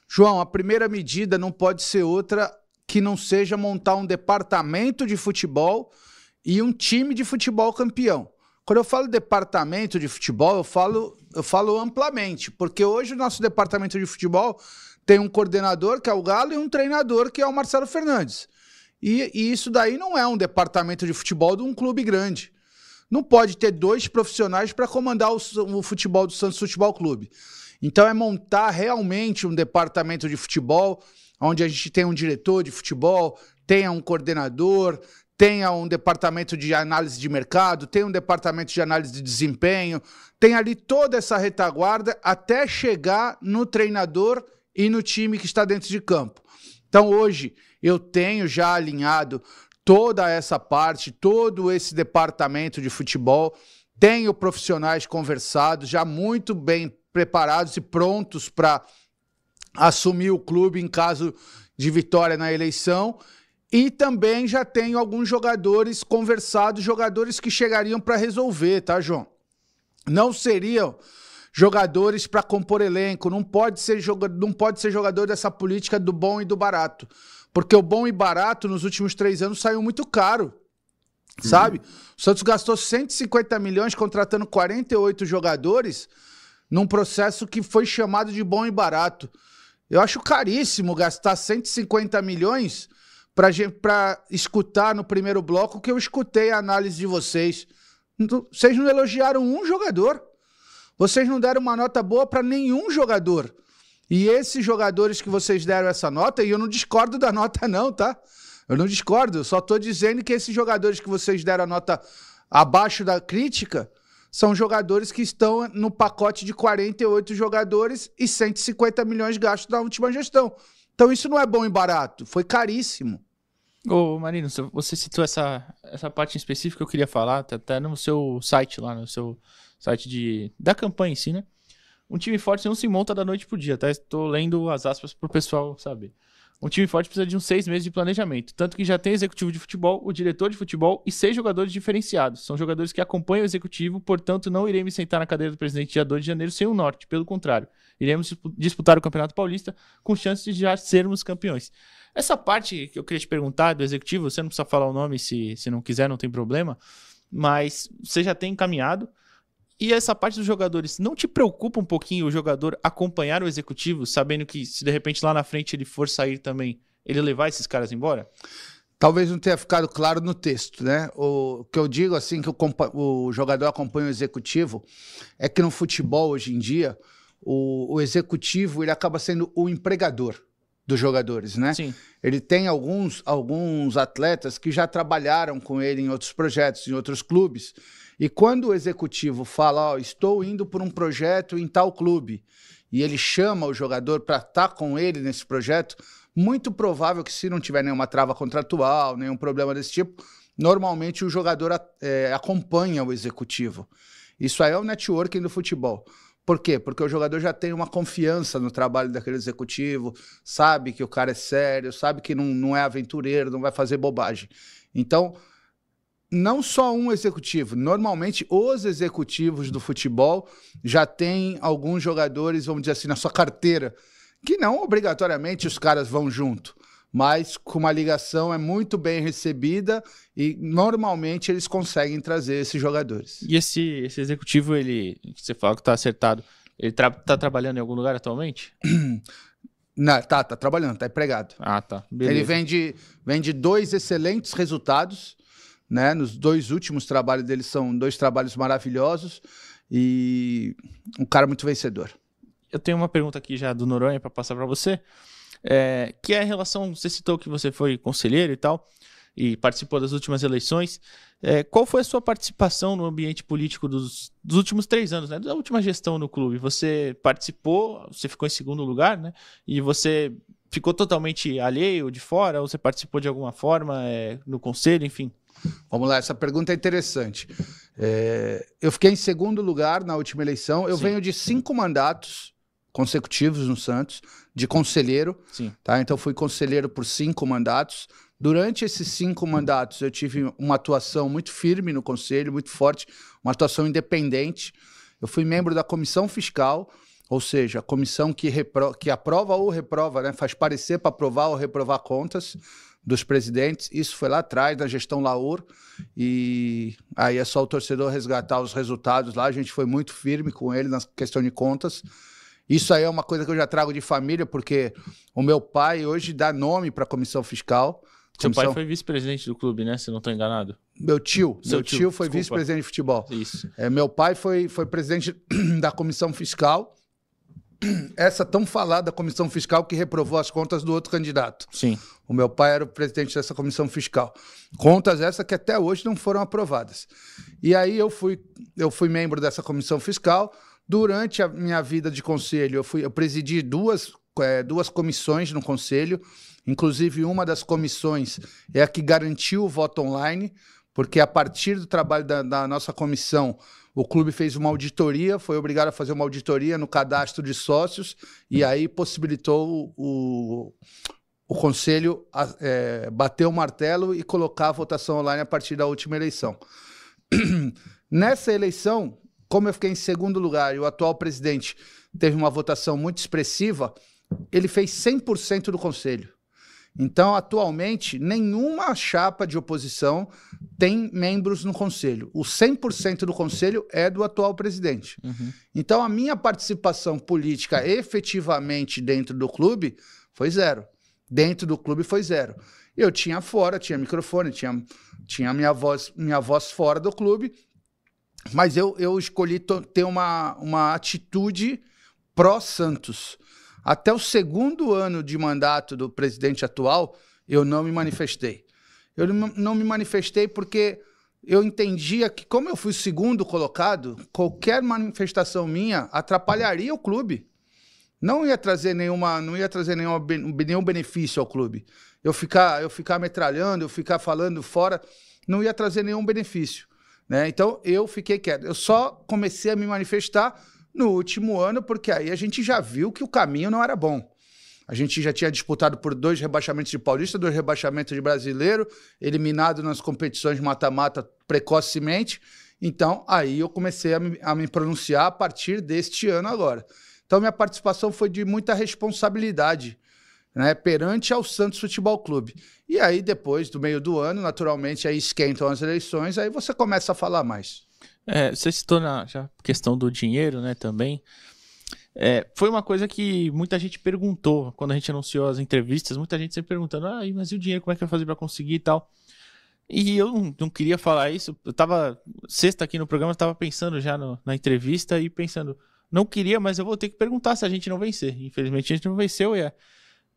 João, a primeira medida não pode ser outra que não seja montar um departamento de futebol e um time de futebol campeão. Quando eu falo departamento de futebol, eu falo, eu falo amplamente, porque hoje o nosso departamento de futebol tem um coordenador, que é o Galo, e um treinador, que é o Marcelo Fernandes. E, e isso daí não é um departamento de futebol de um clube grande. Não pode ter dois profissionais para comandar o, o futebol do Santos Futebol Clube. Então é montar realmente um departamento de futebol, onde a gente tem um diretor de futebol, tenha um coordenador, tenha um departamento de análise de mercado, tem um departamento de análise de desempenho, tem ali toda essa retaguarda até chegar no treinador e no time que está dentro de campo. Então hoje eu tenho já alinhado toda essa parte, todo esse departamento de futebol, tenho profissionais conversados, já muito bem preparados e prontos para assumir o clube em caso de vitória na eleição. E também já tenho alguns jogadores conversados, jogadores que chegariam para resolver, tá, João? Não seriam jogadores para compor elenco, não pode, ser não pode ser jogador dessa política do bom e do barato. Porque o bom e barato nos últimos três anos saiu muito caro. Sabe? Uhum. O Santos gastou 150 milhões contratando 48 jogadores num processo que foi chamado de bom e barato. Eu acho caríssimo gastar 150 milhões para escutar no primeiro bloco que eu escutei a análise de vocês. Vocês não elogiaram um jogador. Vocês não deram uma nota boa para nenhum jogador. E esses jogadores que vocês deram essa nota, e eu não discordo da (laughs) nota, não, tá? Eu não discordo, eu só estou dizendo que esses jogadores que vocês deram a nota abaixo da crítica são jogadores que estão no pacote de 48 jogadores e 150 milhões gastos da última gestão. Então isso não é bom e barato, foi caríssimo. Ô, Marino, você citou essa, essa parte em específico, eu queria falar, tá até no seu site lá, no seu site de, da campanha em si, né? Um time forte não se monta da noite pro dia, tá? Estou lendo as aspas pro pessoal saber. Um time forte precisa de uns seis meses de planejamento. Tanto que já tem executivo de futebol, o diretor de futebol e seis jogadores diferenciados. São jogadores que acompanham o executivo, portanto, não irei me sentar na cadeira do presidente dia 2 de janeiro sem o norte. Pelo contrário, iremos disputar o Campeonato Paulista com chances de já sermos campeões. Essa parte que eu queria te perguntar do executivo, você não precisa falar o nome se, se não quiser, não tem problema. Mas você já tem encaminhado. E essa parte dos jogadores, não te preocupa um pouquinho o jogador acompanhar o executivo, sabendo que se de repente lá na frente ele for sair também, ele levar esses caras embora? Talvez não tenha ficado claro no texto, né? O que eu digo assim que o, o jogador acompanha o executivo é que no futebol hoje em dia o, o executivo ele acaba sendo o empregador dos jogadores, né? Sim. Ele tem alguns alguns atletas que já trabalharam com ele em outros projetos, em outros clubes e quando o executivo fala, ó, estou indo por um projeto em tal clube, e ele chama o jogador para estar tá com ele nesse projeto, muito provável que se não tiver nenhuma trava contratual, nenhum problema desse tipo, normalmente o jogador é, acompanha o executivo. Isso aí é o networking do futebol. Por quê? Porque o jogador já tem uma confiança no trabalho daquele executivo, sabe que o cara é sério, sabe que não, não é aventureiro, não vai fazer bobagem. Então, não só um executivo. Normalmente, os executivos do futebol já têm alguns jogadores, vamos dizer assim, na sua carteira, que não obrigatoriamente os caras vão junto, mas com uma ligação é muito bem recebida e normalmente eles conseguem trazer esses jogadores. E esse, esse executivo, ele, você fala que está acertado, ele está tra trabalhando em algum lugar atualmente? (clears throat) Não, tá, tá trabalhando, tá empregado. Ah, tá. Beleza. Ele vem de, vem de dois excelentes resultados né? Nos dois últimos trabalhos dele são dois trabalhos maravilhosos e um cara muito vencedor. Eu tenho uma pergunta aqui já do Noronha para passar para você, é, que é a relação. Você citou que você foi conselheiro e tal e participou das últimas eleições. É, qual foi a sua participação no ambiente político dos, dos, últimos três anos, né? Da última gestão no clube? Você participou, você ficou em segundo lugar, né? E você ficou totalmente alheio de fora ou você participou de alguma forma é, no conselho, enfim? Vamos lá, essa pergunta é interessante. É, eu fiquei em segundo lugar na última eleição. Eu Sim. venho de cinco mandatos consecutivos no Santos, de conselheiro. Sim. Tá? Então, fui conselheiro por cinco mandatos. Durante esses cinco mandatos, eu tive uma atuação muito firme no conselho, muito forte, uma atuação independente. Eu fui membro da comissão fiscal, ou seja, a comissão que, que aprova ou reprova, né? faz parecer para aprovar ou reprovar contas dos presidentes. Isso foi lá atrás, da gestão Laur. E aí é só o torcedor resgatar os resultados lá. A gente foi muito firme com ele na questão de contas. Isso aí é uma coisa que eu já trago de família, porque o meu pai hoje dá nome para a comissão fiscal. Seu comissão... pai foi vice-presidente do clube, né? Se não estou enganado. Meu tio. Seu meu tio, tio foi vice-presidente de futebol. Isso. É, meu pai foi, foi presidente (clears throat) da comissão fiscal. (clears throat) essa tão falada comissão fiscal que reprovou as contas do outro candidato. Sim. O meu pai era o presidente dessa comissão fiscal. Contas essas que até hoje não foram aprovadas. E aí eu fui, eu fui membro dessa comissão fiscal. Durante a minha vida de conselho, eu, fui, eu presidi duas, é, duas comissões no conselho. Inclusive, uma das comissões é a que garantiu o voto online, porque a partir do trabalho da, da nossa comissão, o clube fez uma auditoria, foi obrigado a fazer uma auditoria no cadastro de sócios e aí possibilitou o, o conselho é, bater o martelo e colocar a votação online a partir da última eleição. (clears throat) Nessa eleição, como eu fiquei em segundo lugar e o atual presidente teve uma votação muito expressiva, ele fez 100% do conselho. Então, atualmente, nenhuma chapa de oposição tem membros no conselho. O 100% do conselho é do atual presidente. Uhum. Então, a minha participação política efetivamente dentro do clube foi zero. Dentro do clube foi zero. Eu tinha fora, tinha microfone, tinha, tinha minha, voz, minha voz fora do clube, mas eu, eu escolhi ter uma, uma atitude pró-Santos. Até o segundo ano de mandato do presidente atual, eu não me manifestei. Eu não me manifestei porque eu entendia que, como eu fui segundo colocado, qualquer manifestação minha atrapalharia o clube. Não ia trazer nenhuma, não ia trazer nenhum benefício ao clube. Eu ficar, eu ficar metralhando, eu ficar falando fora, não ia trazer nenhum benefício. Né? Então eu fiquei quieto. Eu só comecei a me manifestar no último ano, porque aí a gente já viu que o caminho não era bom. A gente já tinha disputado por dois rebaixamentos de Paulista, dois rebaixamentos de Brasileiro, eliminado nas competições mata-mata precocemente. Então, aí eu comecei a me, a me, pronunciar a partir deste ano agora. Então, minha participação foi de muita responsabilidade né, perante ao Santos Futebol Clube. E aí, depois do meio do ano, naturalmente, aí esquentam as eleições, aí você começa a falar mais. É, você citou na já, questão do dinheiro, né, também. É, foi uma coisa que muita gente perguntou quando a gente anunciou as entrevistas. Muita gente sempre perguntando: ah, mas e o dinheiro, como é que vai fazer para conseguir e tal? E eu não, não, queria falar isso. Eu tava, sexta aqui no programa, eu tava pensando já no, na entrevista e pensando: não queria, mas eu vou ter que perguntar se a gente não vencer. Infelizmente a gente não venceu e é.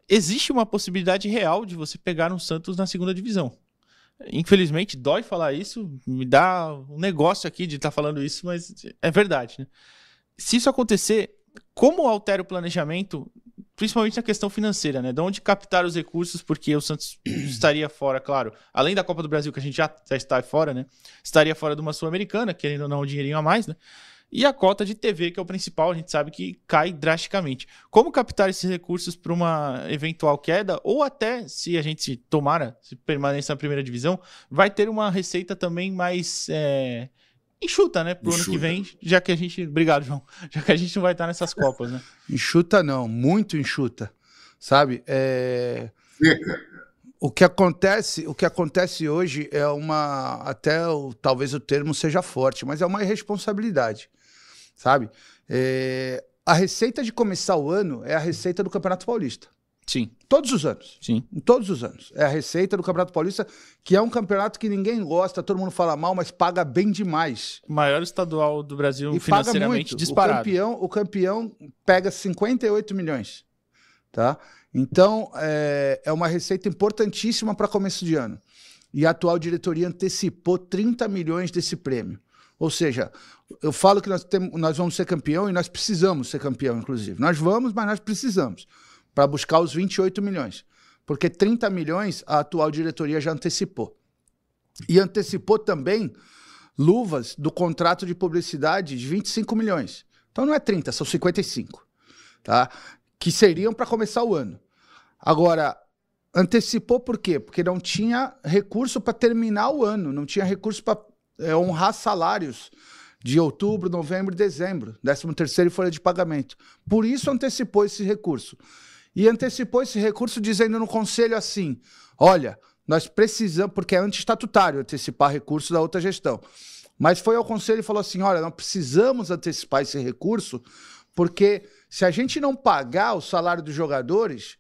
Existe uma possibilidade real de você pegar um Santos na segunda divisão. Infelizmente, dói falar isso, me dá um negócio aqui de estar tá falando isso, mas é verdade. Né? Se isso acontecer, como altera o planejamento, principalmente na questão financeira, né? De onde captar os recursos, porque o Santos (clears throat) estaria fora, claro, além da Copa do Brasil, que a gente já, já está fora, né? Estaria fora de uma Sul-Americana, querendo ou não, um dinheirinho a mais, né? E a cota de TV, que é o principal, a gente sabe que cai drasticamente. Como captar esses recursos para uma eventual queda, ou até se a gente tomara, se permanecer na primeira divisão, vai ter uma receita também mais é, enxuta, né? Pro enxuta. ano que vem, já que a gente. Obrigado, João. (laughs) Já que a gente não vai estar nessas Copas, né? enxuta não, muito enxuta. Sabe? É... O que acontece, o que acontece hoje é uma, até o, talvez o termo seja forte, mas é uma irresponsabilidade sabe? É, a receita de começar o ano é a receita do Campeonato Paulista. Sim. Todos os anos. Sim. Todos os anos. É a receita do Campeonato Paulista, que é um campeonato que ninguém gosta, todo mundo fala mal, mas paga bem demais. O maior estadual do Brasil e financeiramente disparado. O campeão, o campeão pega 58 milhões. Tá? Então, é, é uma receita importantíssima para começo de ano. E a atual diretoria antecipou 30 milhões desse prêmio. Ou seja, eu falo que nós, temos, nós vamos ser campeão e nós precisamos ser campeão, inclusive. Nós vamos, mas nós precisamos para buscar os 28 milhões. Porque 30 milhões a atual diretoria já antecipou. E antecipou também luvas do contrato de publicidade de 25 milhões. Então não é 30, são 55. Tá? Que seriam para começar o ano. Agora, antecipou por quê? Porque não tinha recurso para terminar o ano, não tinha recurso para é, honrar salários de outubro, novembro e dezembro, 13 terceiro e folha de pagamento. Por isso antecipou esse recurso. E antecipou esse recurso dizendo no conselho assim: olha, nós precisamos, porque é antestatutário antecipar recurso da outra gestão. Mas foi ao conselho e falou assim: olha, nós precisamos antecipar esse recurso, porque se a gente não pagar o salário dos jogadores,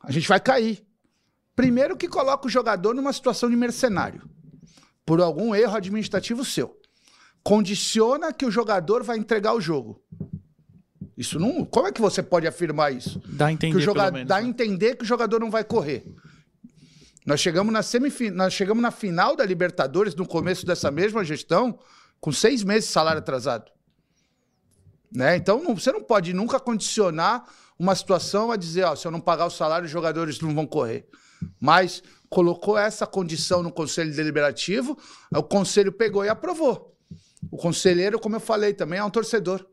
a gente vai cair. Primeiro que coloca o jogador numa situação de mercenário, por algum erro administrativo seu condiciona que o jogador vai entregar o jogo. Isso não. Como é que você pode afirmar isso? Dá a entender, que o jogador, menos, dá né? entender que o jogador não vai correr. Nós chegamos na semifin... nós chegamos na final da Libertadores no começo dessa mesma gestão com seis meses de salário atrasado. Né? Então não- você não pode nunca condicionar uma situação a dizer, ó, se eu não pagar o salário, os jogadores não vão correr. Mas colocou essa condição no Conselho Deliberativo, o Conselho pegou e aprovou. O conselheiro, como eu falei, também é um torcedor.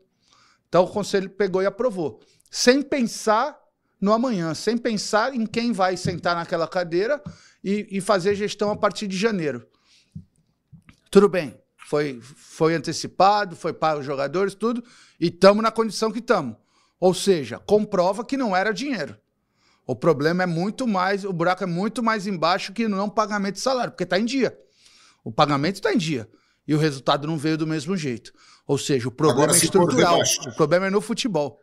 Então o Conselho pegou e aprovou. Sem pensar no amanhã, sem pensar em quem vai sentar naquela cadeira e, e fazer gestão a partir de janeiro. Tudo bem, foi, foi antecipado, foi para os jogadores, tudo, e estamos na condição que estamos. Ou seja, comprova que não era dinheiro. O problema é muito mais, o buraco é muito mais embaixo que não pagamento de salário, porque está em dia. O pagamento está em dia. E o resultado não veio do mesmo jeito. Ou seja, o problema Agora, é estrutural. O problema é no futebol.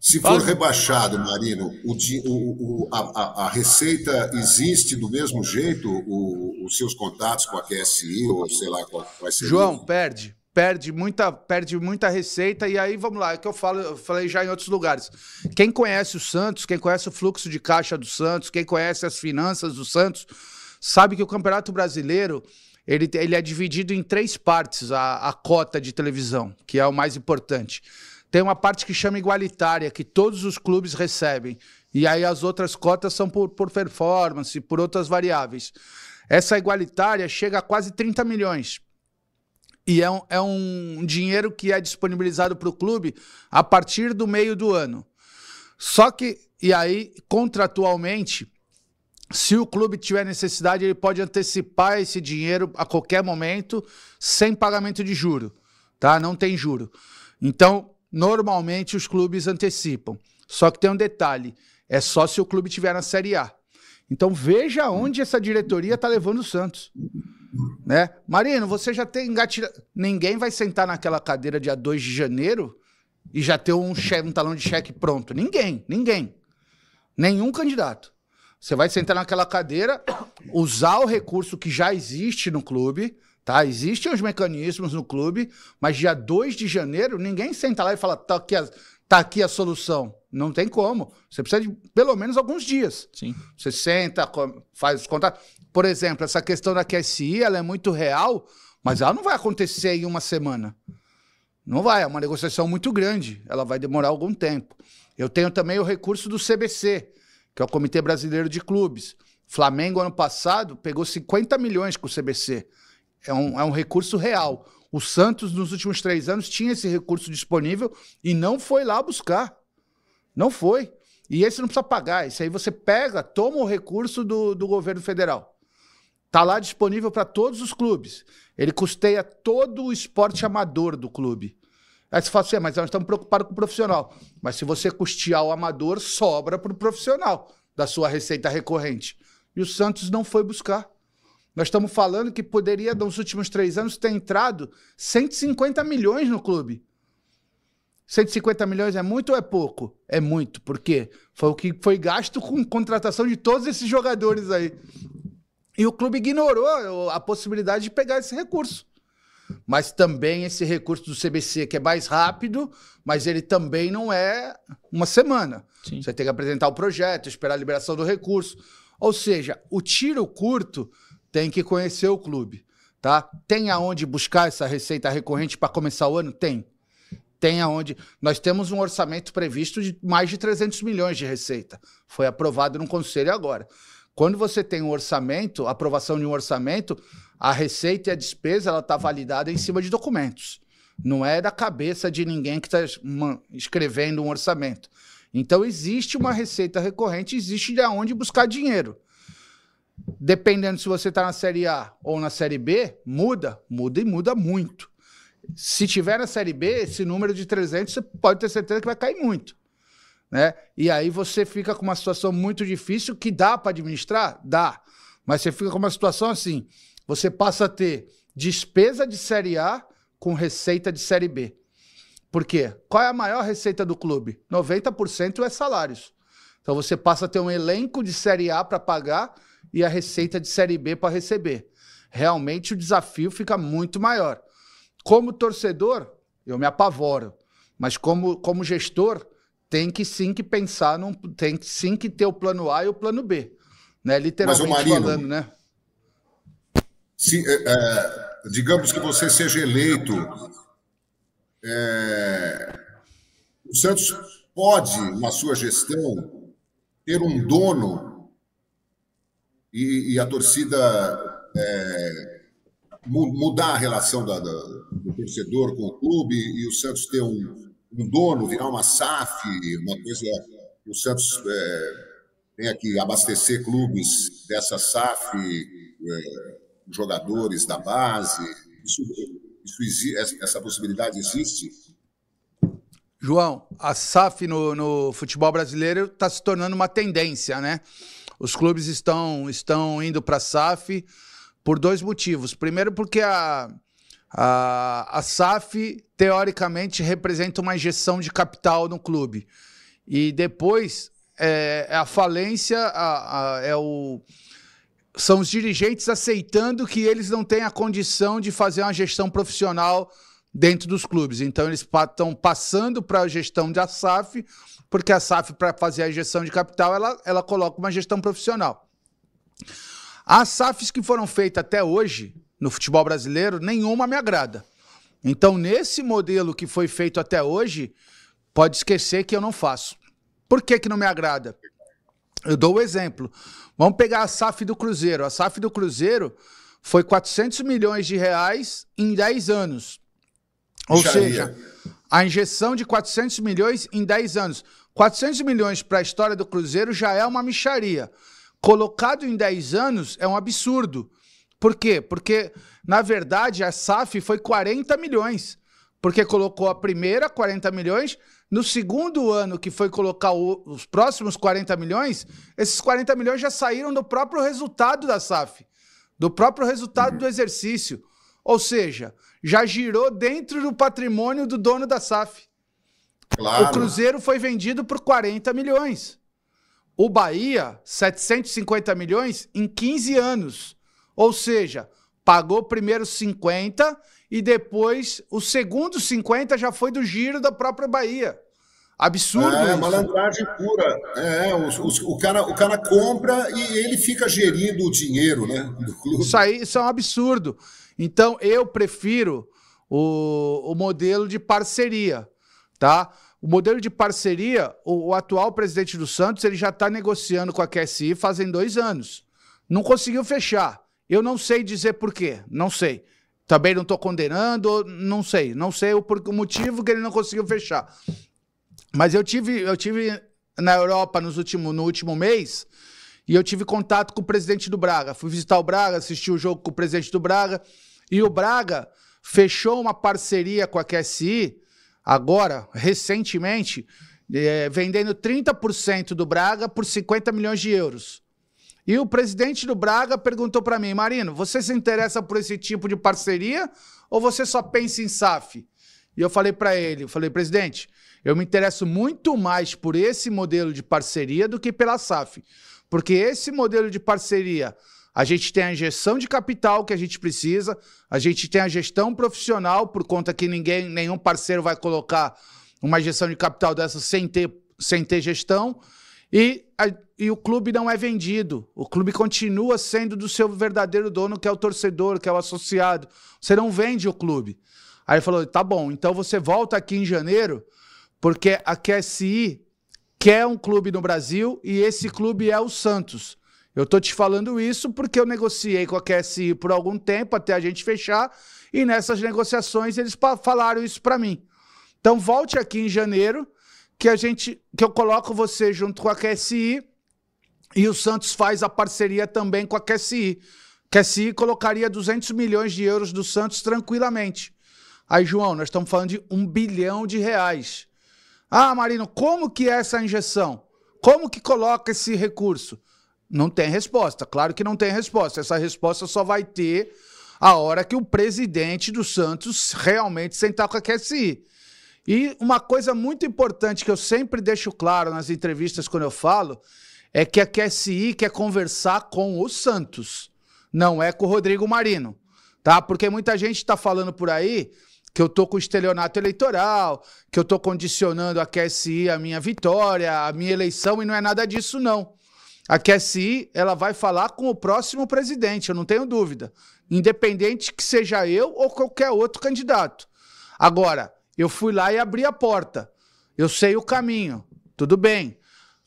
Se for rebaixado, Marino, o o- o- a, a- receita existe do mesmo jeito? Os seus contatos com a QSI, ou sei lá qual vai ser. João, perde. Perde muita, perde muita receita. E aí, vamos lá, é que eu falo, eu falei já em outros lugares. Quem conhece o Santos, quem conhece o fluxo de caixa do Santos, quem conhece as finanças do Santos, sabe que o Campeonato Brasileiro ele, ele é dividido em três partes, a, a cota de televisão, que é o mais importante. Tem uma parte que chama igualitária, que todos os clubes recebem. E aí as outras cotas são por, por performance, por outras variáveis. Essa igualitária chega a quase 30 milhões. E é um, é um dinheiro que é disponibilizado para o clube a partir do meio do ano. Só que, e aí, contratualmente, se o clube tiver necessidade, ele pode antecipar esse dinheiro a qualquer momento, sem pagamento de juro. Tá? Não tem juro. Então, normalmente os clubes antecipam. Só que tem um detalhe: é só se o clube tiver na Série A. Então veja onde essa diretoria está levando o Santos. Né? Marino, você já tem. Ninguém vai sentar naquela cadeira dia 2 de janeiro e já ter um, um talão de cheque pronto. Ninguém, ninguém. Nenhum candidato. Você vai sentar naquela cadeira, usar o recurso que já existe no clube, tá? Existem os mecanismos no clube, mas dia 2 de janeiro, ninguém senta lá e fala, tá aqui a, tá aqui a solução. Não tem como. Você precisa de pelo menos alguns dias. Sim. Você senta, faz os contatos. Por exemplo, essa questão da QSI, ela é muito real, mas ela não vai acontecer em uma semana. Não vai, é uma negociação muito grande. Ela vai demorar algum tempo. Eu tenho também o recurso do CBC, que é o Comitê Brasileiro de Clubes. Flamengo, ano passado, pegou 50 milhões com o CBC. É um, é um recurso real. O Santos, nos últimos três anos, tinha esse recurso disponível e não foi lá buscar. Não foi. E esse não precisa pagar. Esse aí você pega, toma o recurso do, do governo federal. Está lá disponível para todos os clubes. Ele custeia todo o esporte amador do clube. Aí você fala assim, "É, mas nós estamos preocupados com o profissional. Mas se você custear o amador, sobra para o profissional da sua receita recorrente. E o Santos não foi buscar. Nós estamos falando que poderia, nos últimos três anos, ter entrado 150 milhões no clube. 150 milhões é muito ou é pouco? É muito, porque foi o que foi gasto com contratação de todos esses jogadores aí. E o clube ignorou a possibilidade de pegar esse recurso. Mas também esse recurso do CBC, que é mais rápido, mas ele também não é uma semana. Sim. Você tem que apresentar o projeto, esperar a liberação do recurso. Ou seja, o tiro curto tem que conhecer o clube. Tá? Tem aonde buscar essa receita recorrente para começar o ano? Tem tem aonde. Nós temos um orçamento previsto de mais de 300 milhões de receita. Foi aprovado no Conselho agora. Quando você tem um orçamento, aprovação de um orçamento, a receita e a despesa ela está validada em cima de documentos. Não é da cabeça de ninguém que está escrevendo um orçamento. Então existe uma receita recorrente, existe de onde buscar dinheiro. Dependendo se você está na Série A ou na Série B, muda, muda e muda muito. Se tiver na Série B, esse número de 300, você pode ter certeza que vai cair muito. Né? E aí você fica com uma situação muito difícil que dá para administrar? Dá. Mas você fica com uma situação assim: você passa a ter despesa de Série A com receita de Série B. Por quê? Qual é a maior receita do clube? 90% é salários. Então você passa a ter um elenco de Série A para pagar e a receita de Série B para receber. Realmente o desafio fica muito maior. Como torcedor, eu me apavoro. Mas como, como gestor, tem que sim que pensar, num, tem que sim que ter o plano A e o plano B. Né? Literalmente falando, né? Se, é, é, digamos que você seja eleito, é, o Santos pode, na sua gestão, ter um dono e, e a torcida é, mudar a relação da, da, do torcedor com o clube e o Santos ter um, um dono, virar uma SAF, uma coisa. O Santos é, tem aqui abastecer clubes dessa SAF, é, jogadores da base. Isso, isso, essa possibilidade existe? João, a SAF no, no futebol brasileiro está se tornando uma tendência, né? Os clubes estão, estão indo para a SAF por dois motivos. Primeiro, porque a, a, a SAF, teoricamente, representa uma injeção de capital no clube. E depois, é, é a falência, a, a, é o, são os dirigentes aceitando que eles não têm a condição de fazer uma gestão profissional dentro dos clubes. Então, eles estão passando para a gestão da SAF, porque a SAF, para fazer a injeção de capital, ela, ela coloca uma gestão profissional. As SAFs que foram feitas até hoje no futebol brasileiro, nenhuma me agrada. Então, nesse modelo que foi feito até hoje, pode esquecer que eu não faço. Por que, que não me agrada? Eu dou o um exemplo. Vamos pegar a SAF do Cruzeiro. A SAF do Cruzeiro foi 400 milhões de reais em 10 anos. Ou seja, a injeção de 400 milhões em 10 anos. 400 milhões para a história do Cruzeiro já é uma micharia. Colocado em 10 anos é um absurdo. Por quê? Porque, na verdade, a SAF foi 40 milhões. Porque colocou a primeira 40 milhões, no segundo ano que foi colocar o, os próximos 40 milhões, esses 40 milhões já saíram do próprio resultado da SAF, do próprio resultado do exercício. Ou seja, já girou dentro do patrimônio do dono da SAF. Claro. O Cruzeiro foi vendido por 40 milhões. O Bahia, 750 milhões em 15 anos. Ou seja, pagou primeiro 50 e depois o segundo 50 já foi do giro da própria Bahia. Absurdo. É, isso. malandragem pura. É, o, o, o, cara, o cara compra e ele fica gerindo o dinheiro né, do clube. Isso aí isso é um absurdo. Então, eu prefiro o, o modelo de parceria, tá? O modelo de parceria, o, o atual presidente do Santos, ele já está negociando com a QSI fazem dois anos. Não conseguiu fechar. Eu não sei dizer por quê, não sei. Também não estou condenando, não sei. Não sei o, o motivo que ele não conseguiu fechar. Mas eu tive, eu tive na Europa nos último, no último mês e eu tive contato com o presidente do Braga. Fui visitar o Braga, assisti o jogo com o presidente do Braga. E o Braga fechou uma parceria com a QSI, agora, recentemente, é, vendendo 30% do Braga por 50 milhões de euros. E o presidente do Braga perguntou para mim, Marino, você se interessa por esse tipo de parceria ou você só pensa em SAF? E eu falei para ele, falei, presidente, eu me interesso muito mais por esse modelo de parceria do que pela SAF. Porque esse modelo de parceria, a gente tem a injeção de capital que a gente precisa, a gente tem a gestão profissional, por conta que ninguém, nenhum parceiro vai colocar uma gestão de capital dessa sem ter, sem ter gestão, e, a, e o clube não é vendido. O clube continua sendo do seu verdadeiro dono, que é o torcedor, que é o associado. Você não vende o clube. Aí ele falou: tá bom, então você volta aqui em janeiro, porque a QSI quer um clube no Brasil e esse clube é o Santos. Eu tô te falando isso porque eu negociei com a QSI por algum tempo até a gente fechar e nessas negociações eles falaram isso para mim. Então volte aqui em janeiro que a gente que eu coloco você junto com a QSI e o Santos faz a parceria também com a QSI. QSI colocaria 200 milhões de euros do Santos tranquilamente. Aí, João, nós estamos falando de um bilhão de reais. Ah, Marino, como que é essa injeção? Como que coloca esse recurso? Não tem resposta. Claro que não tem resposta. Essa resposta só vai ter a hora que o presidente do Santos realmente sentar com a QSI. E uma coisa muito importante que eu sempre deixo claro nas entrevistas quando eu falo é que a QSI quer conversar com o Santos, não é com o Rodrigo Marino, tá? Porque muita gente está falando por aí que eu tô com estelionato eleitoral, que eu tô condicionando a QSI a minha vitória, a minha eleição, e não é nada disso, não. A QSI, ela vai falar com o próximo presidente, eu não tenho dúvida. Independente que seja eu ou qualquer outro candidato. Agora, eu fui lá e abri a porta. Eu sei o caminho. Tudo bem.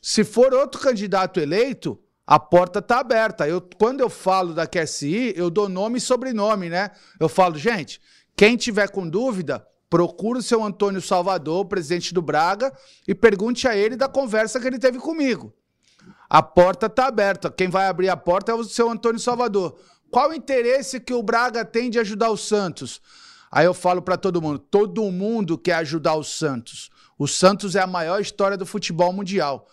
Se for outro candidato eleito, a porta está aberta. Eu, quando eu falo da QSI, eu dou nome e sobrenome, né? Eu falo, gente, quem tiver com dúvida, procure o seu Antônio Salvador, presidente do Braga, e pergunte a ele da conversa que ele teve comigo. A porta está aberta. Quem vai abrir a porta é o seu Antônio Salvador. Qual o interesse que o Braga tem de ajudar o Santos? Aí eu falo para todo mundo: todo mundo quer ajudar o Santos. O Santos é a maior história do futebol mundial.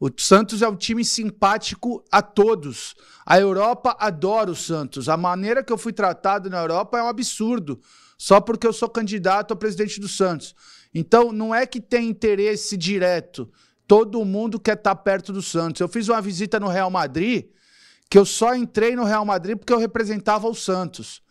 O Santos é um time simpático a todos. A Europa adora o Santos. A maneira que eu fui tratado na Europa é um absurdo, só porque eu sou candidato a presidente do Santos. Então, não é que tem interesse direto. Todo mundo quer estar perto do Santos. Eu fiz uma visita no Real Madrid, que eu só entrei no Real Madrid porque eu representava o Santos.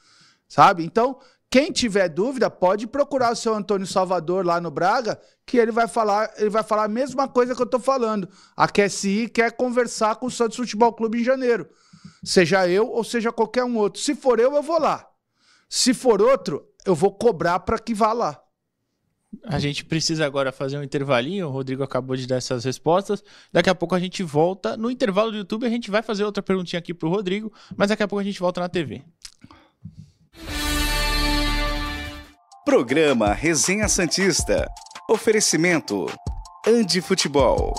Sabe? Então, quem tiver dúvida, pode procurar o seu Antônio Salvador lá no Braga, que ele vai falar, ele vai falar a mesma coisa que eu estou falando. A QSI quer conversar com o Santos Futebol Clube em janeiro. Seja eu ou seja qualquer um outro. Se for eu, eu vou lá. Se for outro, eu vou cobrar para que vá lá. A gente precisa agora fazer um intervalinho. O Rodrigo acabou de dar essas respostas. Daqui a pouco a gente volta. No intervalo do YouTube, a gente vai fazer outra perguntinha aqui para o Rodrigo, mas daqui a pouco a gente volta na TV. Programa Resenha Santista. Oferecimento: Andi Futebol.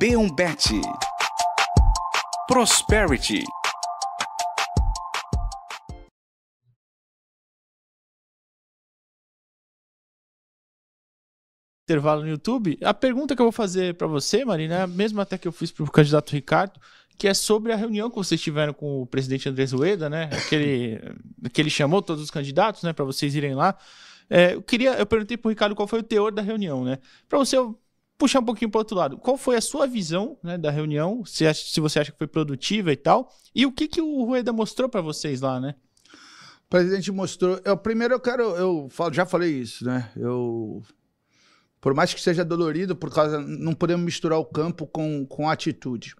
B1Bet. Prosperity. Intervalo no YouTube. A pergunta que eu vou fazer para você, Marina, é a mesma até que eu fiz para o candidato Ricardo, que é sobre a reunião que vocês tiveram com o presidente Andrés Rueda, né? Aquele que ele chamou todos os candidatos, né, para vocês irem lá. É, eu queria, eu perguntei pro Ricardo qual foi o teor da reunião, né? Para você puxar um pouquinho para outro lado, qual foi a sua visão, né, da reunião? Se, se você acha que foi produtiva e tal? E o que que o Rueda mostrou para vocês lá, né? O presidente mostrou. Eu primeiro eu quero, eu falo, já falei isso, né? Eu por mais que seja dolorido, por causa não podemos misturar o campo com, com a atitude.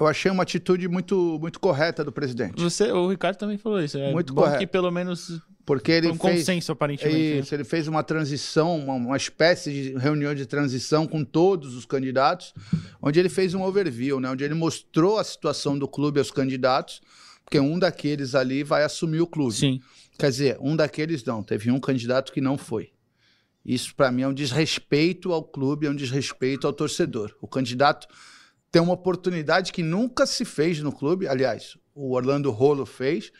Eu achei uma atitude muito, muito correta do presidente. Você, o Ricardo também falou isso. É muito correto. que pelo menos porque ele um fez, consenso aparentemente. Né? Isso, ele fez uma transição, uma, uma, espécie de reunião de transição com todos os candidatos, onde ele fez um overview, né? onde ele mostrou a situação do clube aos candidatos, porque um daqueles ali vai assumir o clube. Sim. Quer dizer, um daqueles não, teve um candidato que não foi. Isso para mim é um desrespeito ao clube, é um desrespeito ao torcedor. O candidato tem uma oportunidade que nunca se fez no clube. Aliás, o Orlando Rolo fez,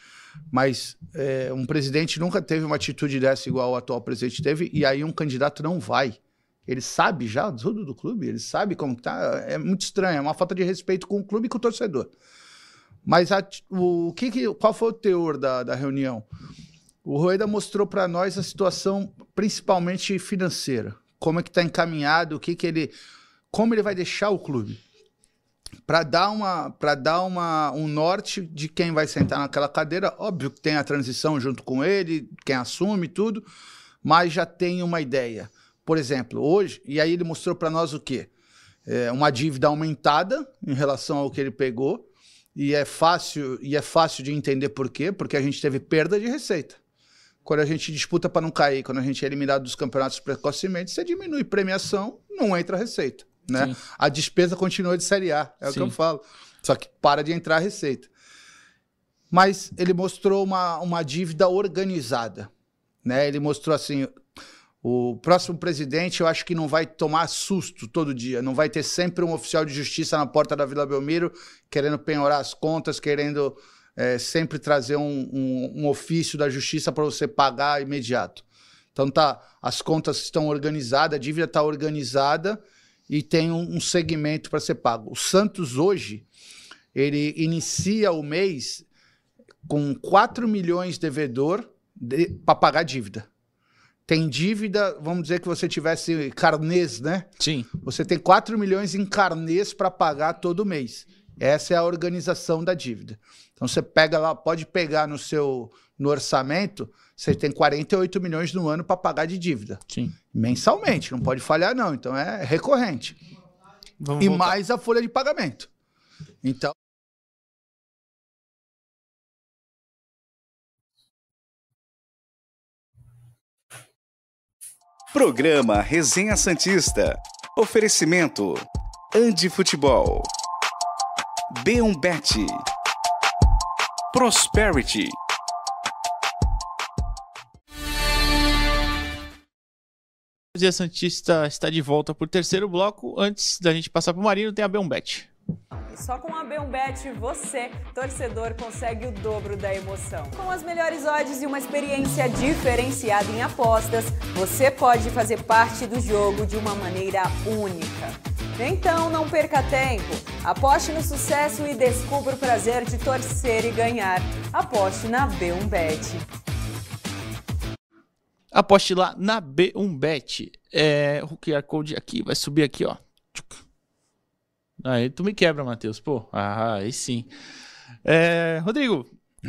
mas é, um presidente nunca teve uma atitude dessa igual o atual presidente teve, e aí um candidato não vai. Ele sabe já tudo do clube, ele sabe como tá. É muito estranho, é uma falta de respeito com o clube e com o torcedor. Mas a, o que, que, qual foi o teor da, da reunião? O Rueda mostrou para nós a situação, principalmente financeira. Como é que está encaminhado, o que, que ele. Como ele vai deixar o clube para dar uma para dar uma um norte de quem vai sentar naquela cadeira. Óbvio que tem a transição junto com ele, quem assume tudo, mas já tem uma ideia. Por exemplo, hoje, e aí ele mostrou para nós o quê? É uma dívida aumentada em relação ao que ele pegou, e é fácil e é fácil de entender por quê, porque a gente teve perda de receita. Quando a gente disputa para não cair, quando a gente é eliminado dos campeonatos precocemente, você diminui premiação, não entra receita né? A despesa continua de série A, é Sim. o que eu falo. Só que para de entrar a receita. Mas ele mostrou uma, uma dívida organizada, né? Ele mostrou assim, o próximo presidente eu acho que não vai tomar susto todo dia, não vai ter sempre um oficial de justiça na porta da Vila Belmiro querendo penhorar as contas, querendo é, sempre trazer um, um, um ofício da justiça para você pagar imediato. Então tá, as contas estão organizadas, a dívida está organizada e tem um, um segmento para ser pago. O Santos hoje, ele inicia o mês com 4 milhões de devedor de, para pagar dívida. Tem dívida, vamos dizer que você tivesse carnês, né? Sim. Você tem 4 milhões em carnês para pagar todo mês. Essa é a organização da dívida. Então você pega lá, pode pegar no seu no orçamento, você tem 48 milhões no ano para pagar de dívida. Sim. Mensalmente, não pode falhar, não. Então é recorrente. Vamos e voltar. mais a folha de pagamento. Então. Programa Resenha Santista. Oferecimento: Andi Futebol. B1Bet. Prosperity. O Dia Santista está de volta por terceiro bloco. Antes da gente passar para o Marino, tem a B1Bet. E só com a B1Bet você, torcedor, consegue o dobro da emoção. Com as melhores odds e uma experiência diferenciada em apostas, você pode fazer parte do jogo de uma maneira única. Então não perca tempo. Aposte no sucesso e descubra o prazer de torcer e ganhar. Aposte na B1Bet. Aposte lá na B1Bet. É, o QR Code aqui vai subir aqui, ó. Aí tu me quebra, Matheus. Pô, ah, aí sim. É, Rodrigo,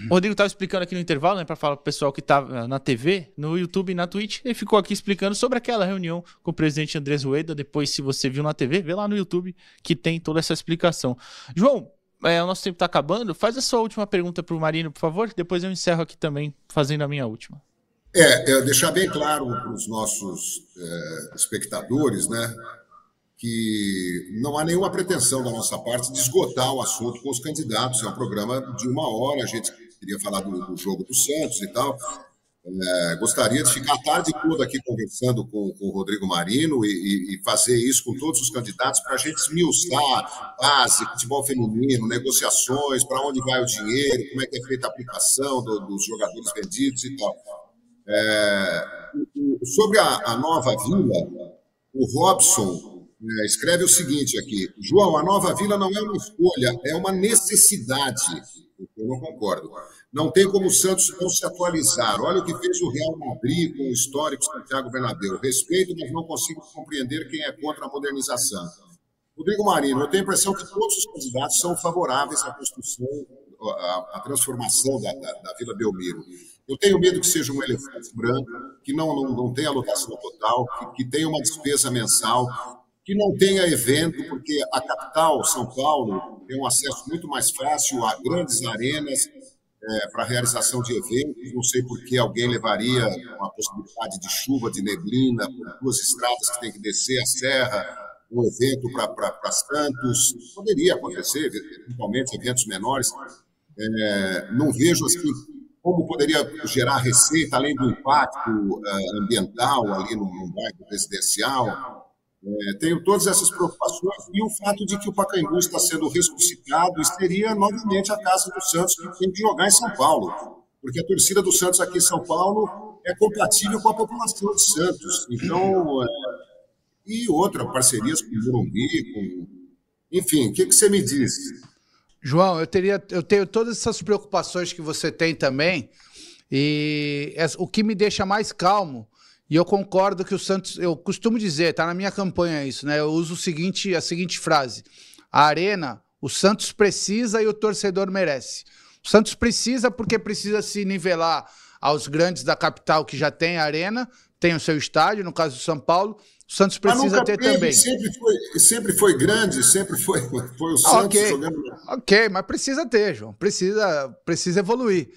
o Rodrigo tava explicando aqui no intervalo, né, para falar pro pessoal que tava na TV, no YouTube e na Twitch. Ele ficou aqui explicando sobre aquela reunião com o presidente Andrés Rueda. Depois, se você viu na TV, vê lá no YouTube que tem toda essa explicação. João, é, o nosso tempo tá acabando. Faz a sua última pergunta pro Marino, por favor. Depois eu encerro aqui também, fazendo a minha última. É, é deixar bem claro para os nossos é, espectadores, né, que não há nenhuma pretensão da nossa parte de esgotar o assunto com os candidatos. É um programa de uma hora, a gente queria falar do, do jogo do Santos e tal. É, gostaria de ficar a tarde toda aqui conversando com, com o Rodrigo Marino e, e, fazer isso com todos os candidatos para a gente esmiuçar base, futebol feminino, negociações, para onde vai o dinheiro, como é que é feita a aplicação do, dos jogadores vendidos e tal. É, sobre a, a, nova vila, o Robson é, escreve o seguinte aqui: João, a nova vila não é uma escolha, é uma necessidade. Eu não concordo. Não tem como o Santos não se atualizar. Olha o que fez o Real Madrid com o histórico Santiago Bernabéu. Respeito, mas não consigo compreender quem é contra a modernização. Rodrigo Marino, eu tenho a impressão que todos os candidatos são favoráveis à construção, à, à transformação da, da, da Vila Belmiro. Eu tenho medo que seja um elefante branco, que não, não, não tenha lotação total, que, que tenha uma despesa mensal, que não tenha evento, porque a capital, São Paulo, tem um acesso muito mais fácil a grandes arenas é, para realização de eventos. Não sei por que alguém levaria uma possibilidade de chuva, de neblina, por duas estradas que tem que descer a serra, um evento para Santos. Poderia acontecer, eventualmente, eventos menores. É, não vejo assim como poderia gerar receita, além do impacto uh, ambiental ali no, no bairro residencial. É, tenho todas essas preocupações e o fato de que o Pacaembu está sendo ressuscitado e seria novamente a casa do Santos que tem que jogar em São Paulo, porque a torcida do Santos aqui em São Paulo é compatível com a população de Santos. Então, é, e outra, parcerias com o Morumbi, com... enfim, o que, que você me diz? João, eu, teria, eu tenho todas essas preocupações que você tem também, e o que me deixa mais calmo, e eu concordo que o Santos, eu costumo dizer, tá na minha campanha isso, né? Eu uso o seguinte, a seguinte frase: a arena, o Santos precisa e o torcedor merece. O Santos precisa porque precisa se nivelar aos grandes da capital que já tem a arena, tem o seu estádio, no caso do São Paulo, o Santos precisa ter teve, também. Sempre foi, sempre foi grande, sempre foi, (laughs) foi o Santos okay. jogando. Ok, mas precisa ter, João. Precisa, precisa evoluir.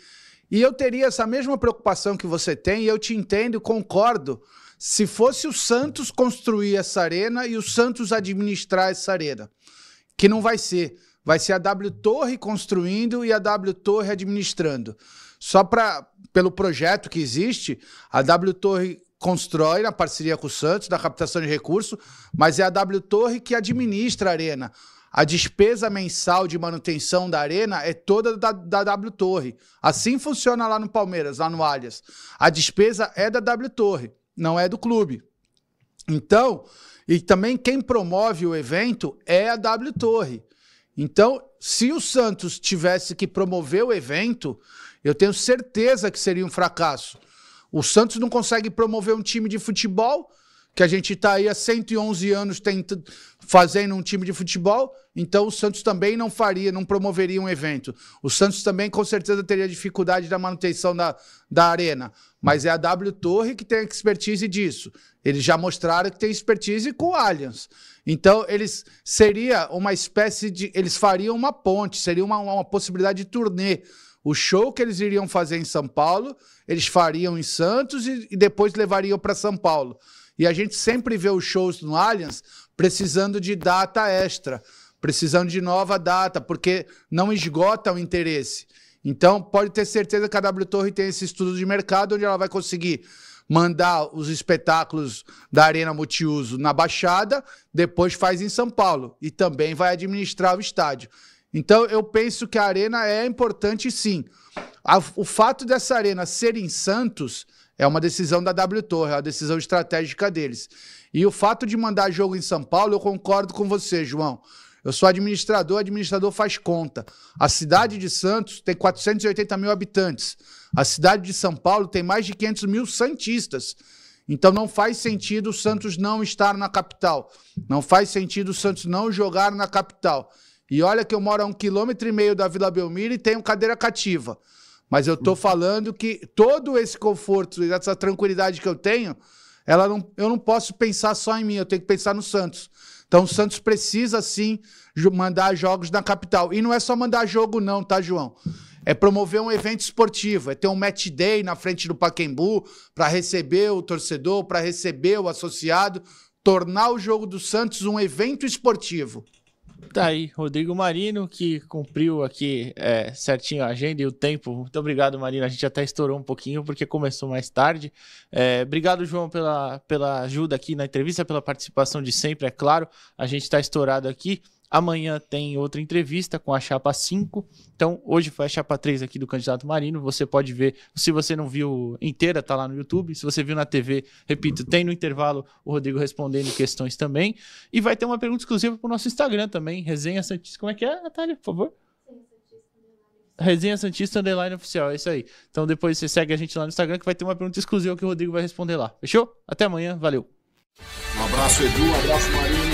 E eu teria essa mesma preocupação que você tem, e eu te entendo concordo. Se fosse o Santos construir essa arena e o Santos administrar essa arena, que não vai ser. Vai ser a W Torre construindo e a W Torre administrando. Só para pelo projeto que existe, a W Torre constrói na parceria com o Santos, da captação de recursos, mas é a W Torre que administra a arena. A despesa mensal de manutenção da arena é toda da, da W Torre. Assim funciona lá no Palmeiras, lá no Allianz. A despesa é da W Torre, não é do clube. Então, e também quem promove o evento é a W Torre. Então, se o Santos tivesse que promover o evento, eu tenho certeza que seria um fracasso. O Santos não consegue promover um time de futebol, que a gente está aí há 111 anos tenta, fazendo um time de futebol, então o Santos também não faria, não promoveria um evento. O Santos também com certeza teria dificuldade da manutenção da, da arena. Mas é a W Torre que tem expertise disso. Eles já mostraram que tem expertise com o Allianz. Então, eles seria uma espécie de. Eles fariam uma ponte, seria uma, uma possibilidade de turnê. O show que eles iriam fazer em São Paulo, eles fariam em Santos e, e depois levariam para São Paulo. E a gente sempre vê os shows no Allianz precisando de data extra, precisando de nova data, porque não esgota o interesse. Então, pode ter certeza que a W Torre tem esse estudo de mercado onde ela vai conseguir mandar os espetáculos da Arena Multiuso na Baixada, depois faz em São Paulo e também vai administrar o estádio. Então, eu penso que a Arena é importante sim. o fato dessa Arena ser em Santos é uma decisão da W Torre, é uma decisão estratégica deles. E o fato de mandar jogo em São Paulo, eu concordo com você, João. Eu sou administrador, administrador faz conta. A cidade de Santos tem 480 mil habitantes. A cidade de São Paulo tem mais de 500 mil santistas. Então não faz sentido o Santos não estar na capital. Não faz sentido o Santos não jogar na capital. E olha que eu moro a um quilômetro e meio da Vila Belmiro e tenho cadeira cativa. Mas eu estou falando que todo esse conforto e essa tranquilidade que eu tenho, ela não, eu não posso pensar só em mim, eu tenho que pensar no Santos. Então o Santos precisa sim mandar jogos na capital. E não é só mandar jogo, não, tá, João? É promover um evento esportivo, é ter um match day na frente do Paquembu para receber o torcedor, para receber o associado, tornar o jogo do Santos um evento esportivo. Tá aí, Rodrigo Marino, que cumpriu aqui é, certinho a agenda e o tempo. Muito obrigado, Marino. A gente até estourou um pouquinho porque começou mais tarde. É, obrigado, João, pela, pela ajuda aqui na entrevista, pela participação de sempre, é claro. A gente está estourado aqui. Amanhã tem outra entrevista com a chapa 5. Então, hoje foi a chapa 3 aqui do candidato Marino. Você pode ver, se você não viu inteira, tá lá no YouTube. Se você viu na TV, repito, tem no intervalo o Rodrigo respondendo questões também. E vai ter uma pergunta exclusiva pro nosso Instagram também, Resenha Santista. Como é que é, Natália, por favor? Resenha Santista Underline Oficial, é isso aí. Então depois você segue a gente lá no Instagram que vai ter uma pergunta exclusiva que o Rodrigo vai responder lá. Fechou? Até amanhã, valeu. Um abraço, Edu, um abraço, Marino.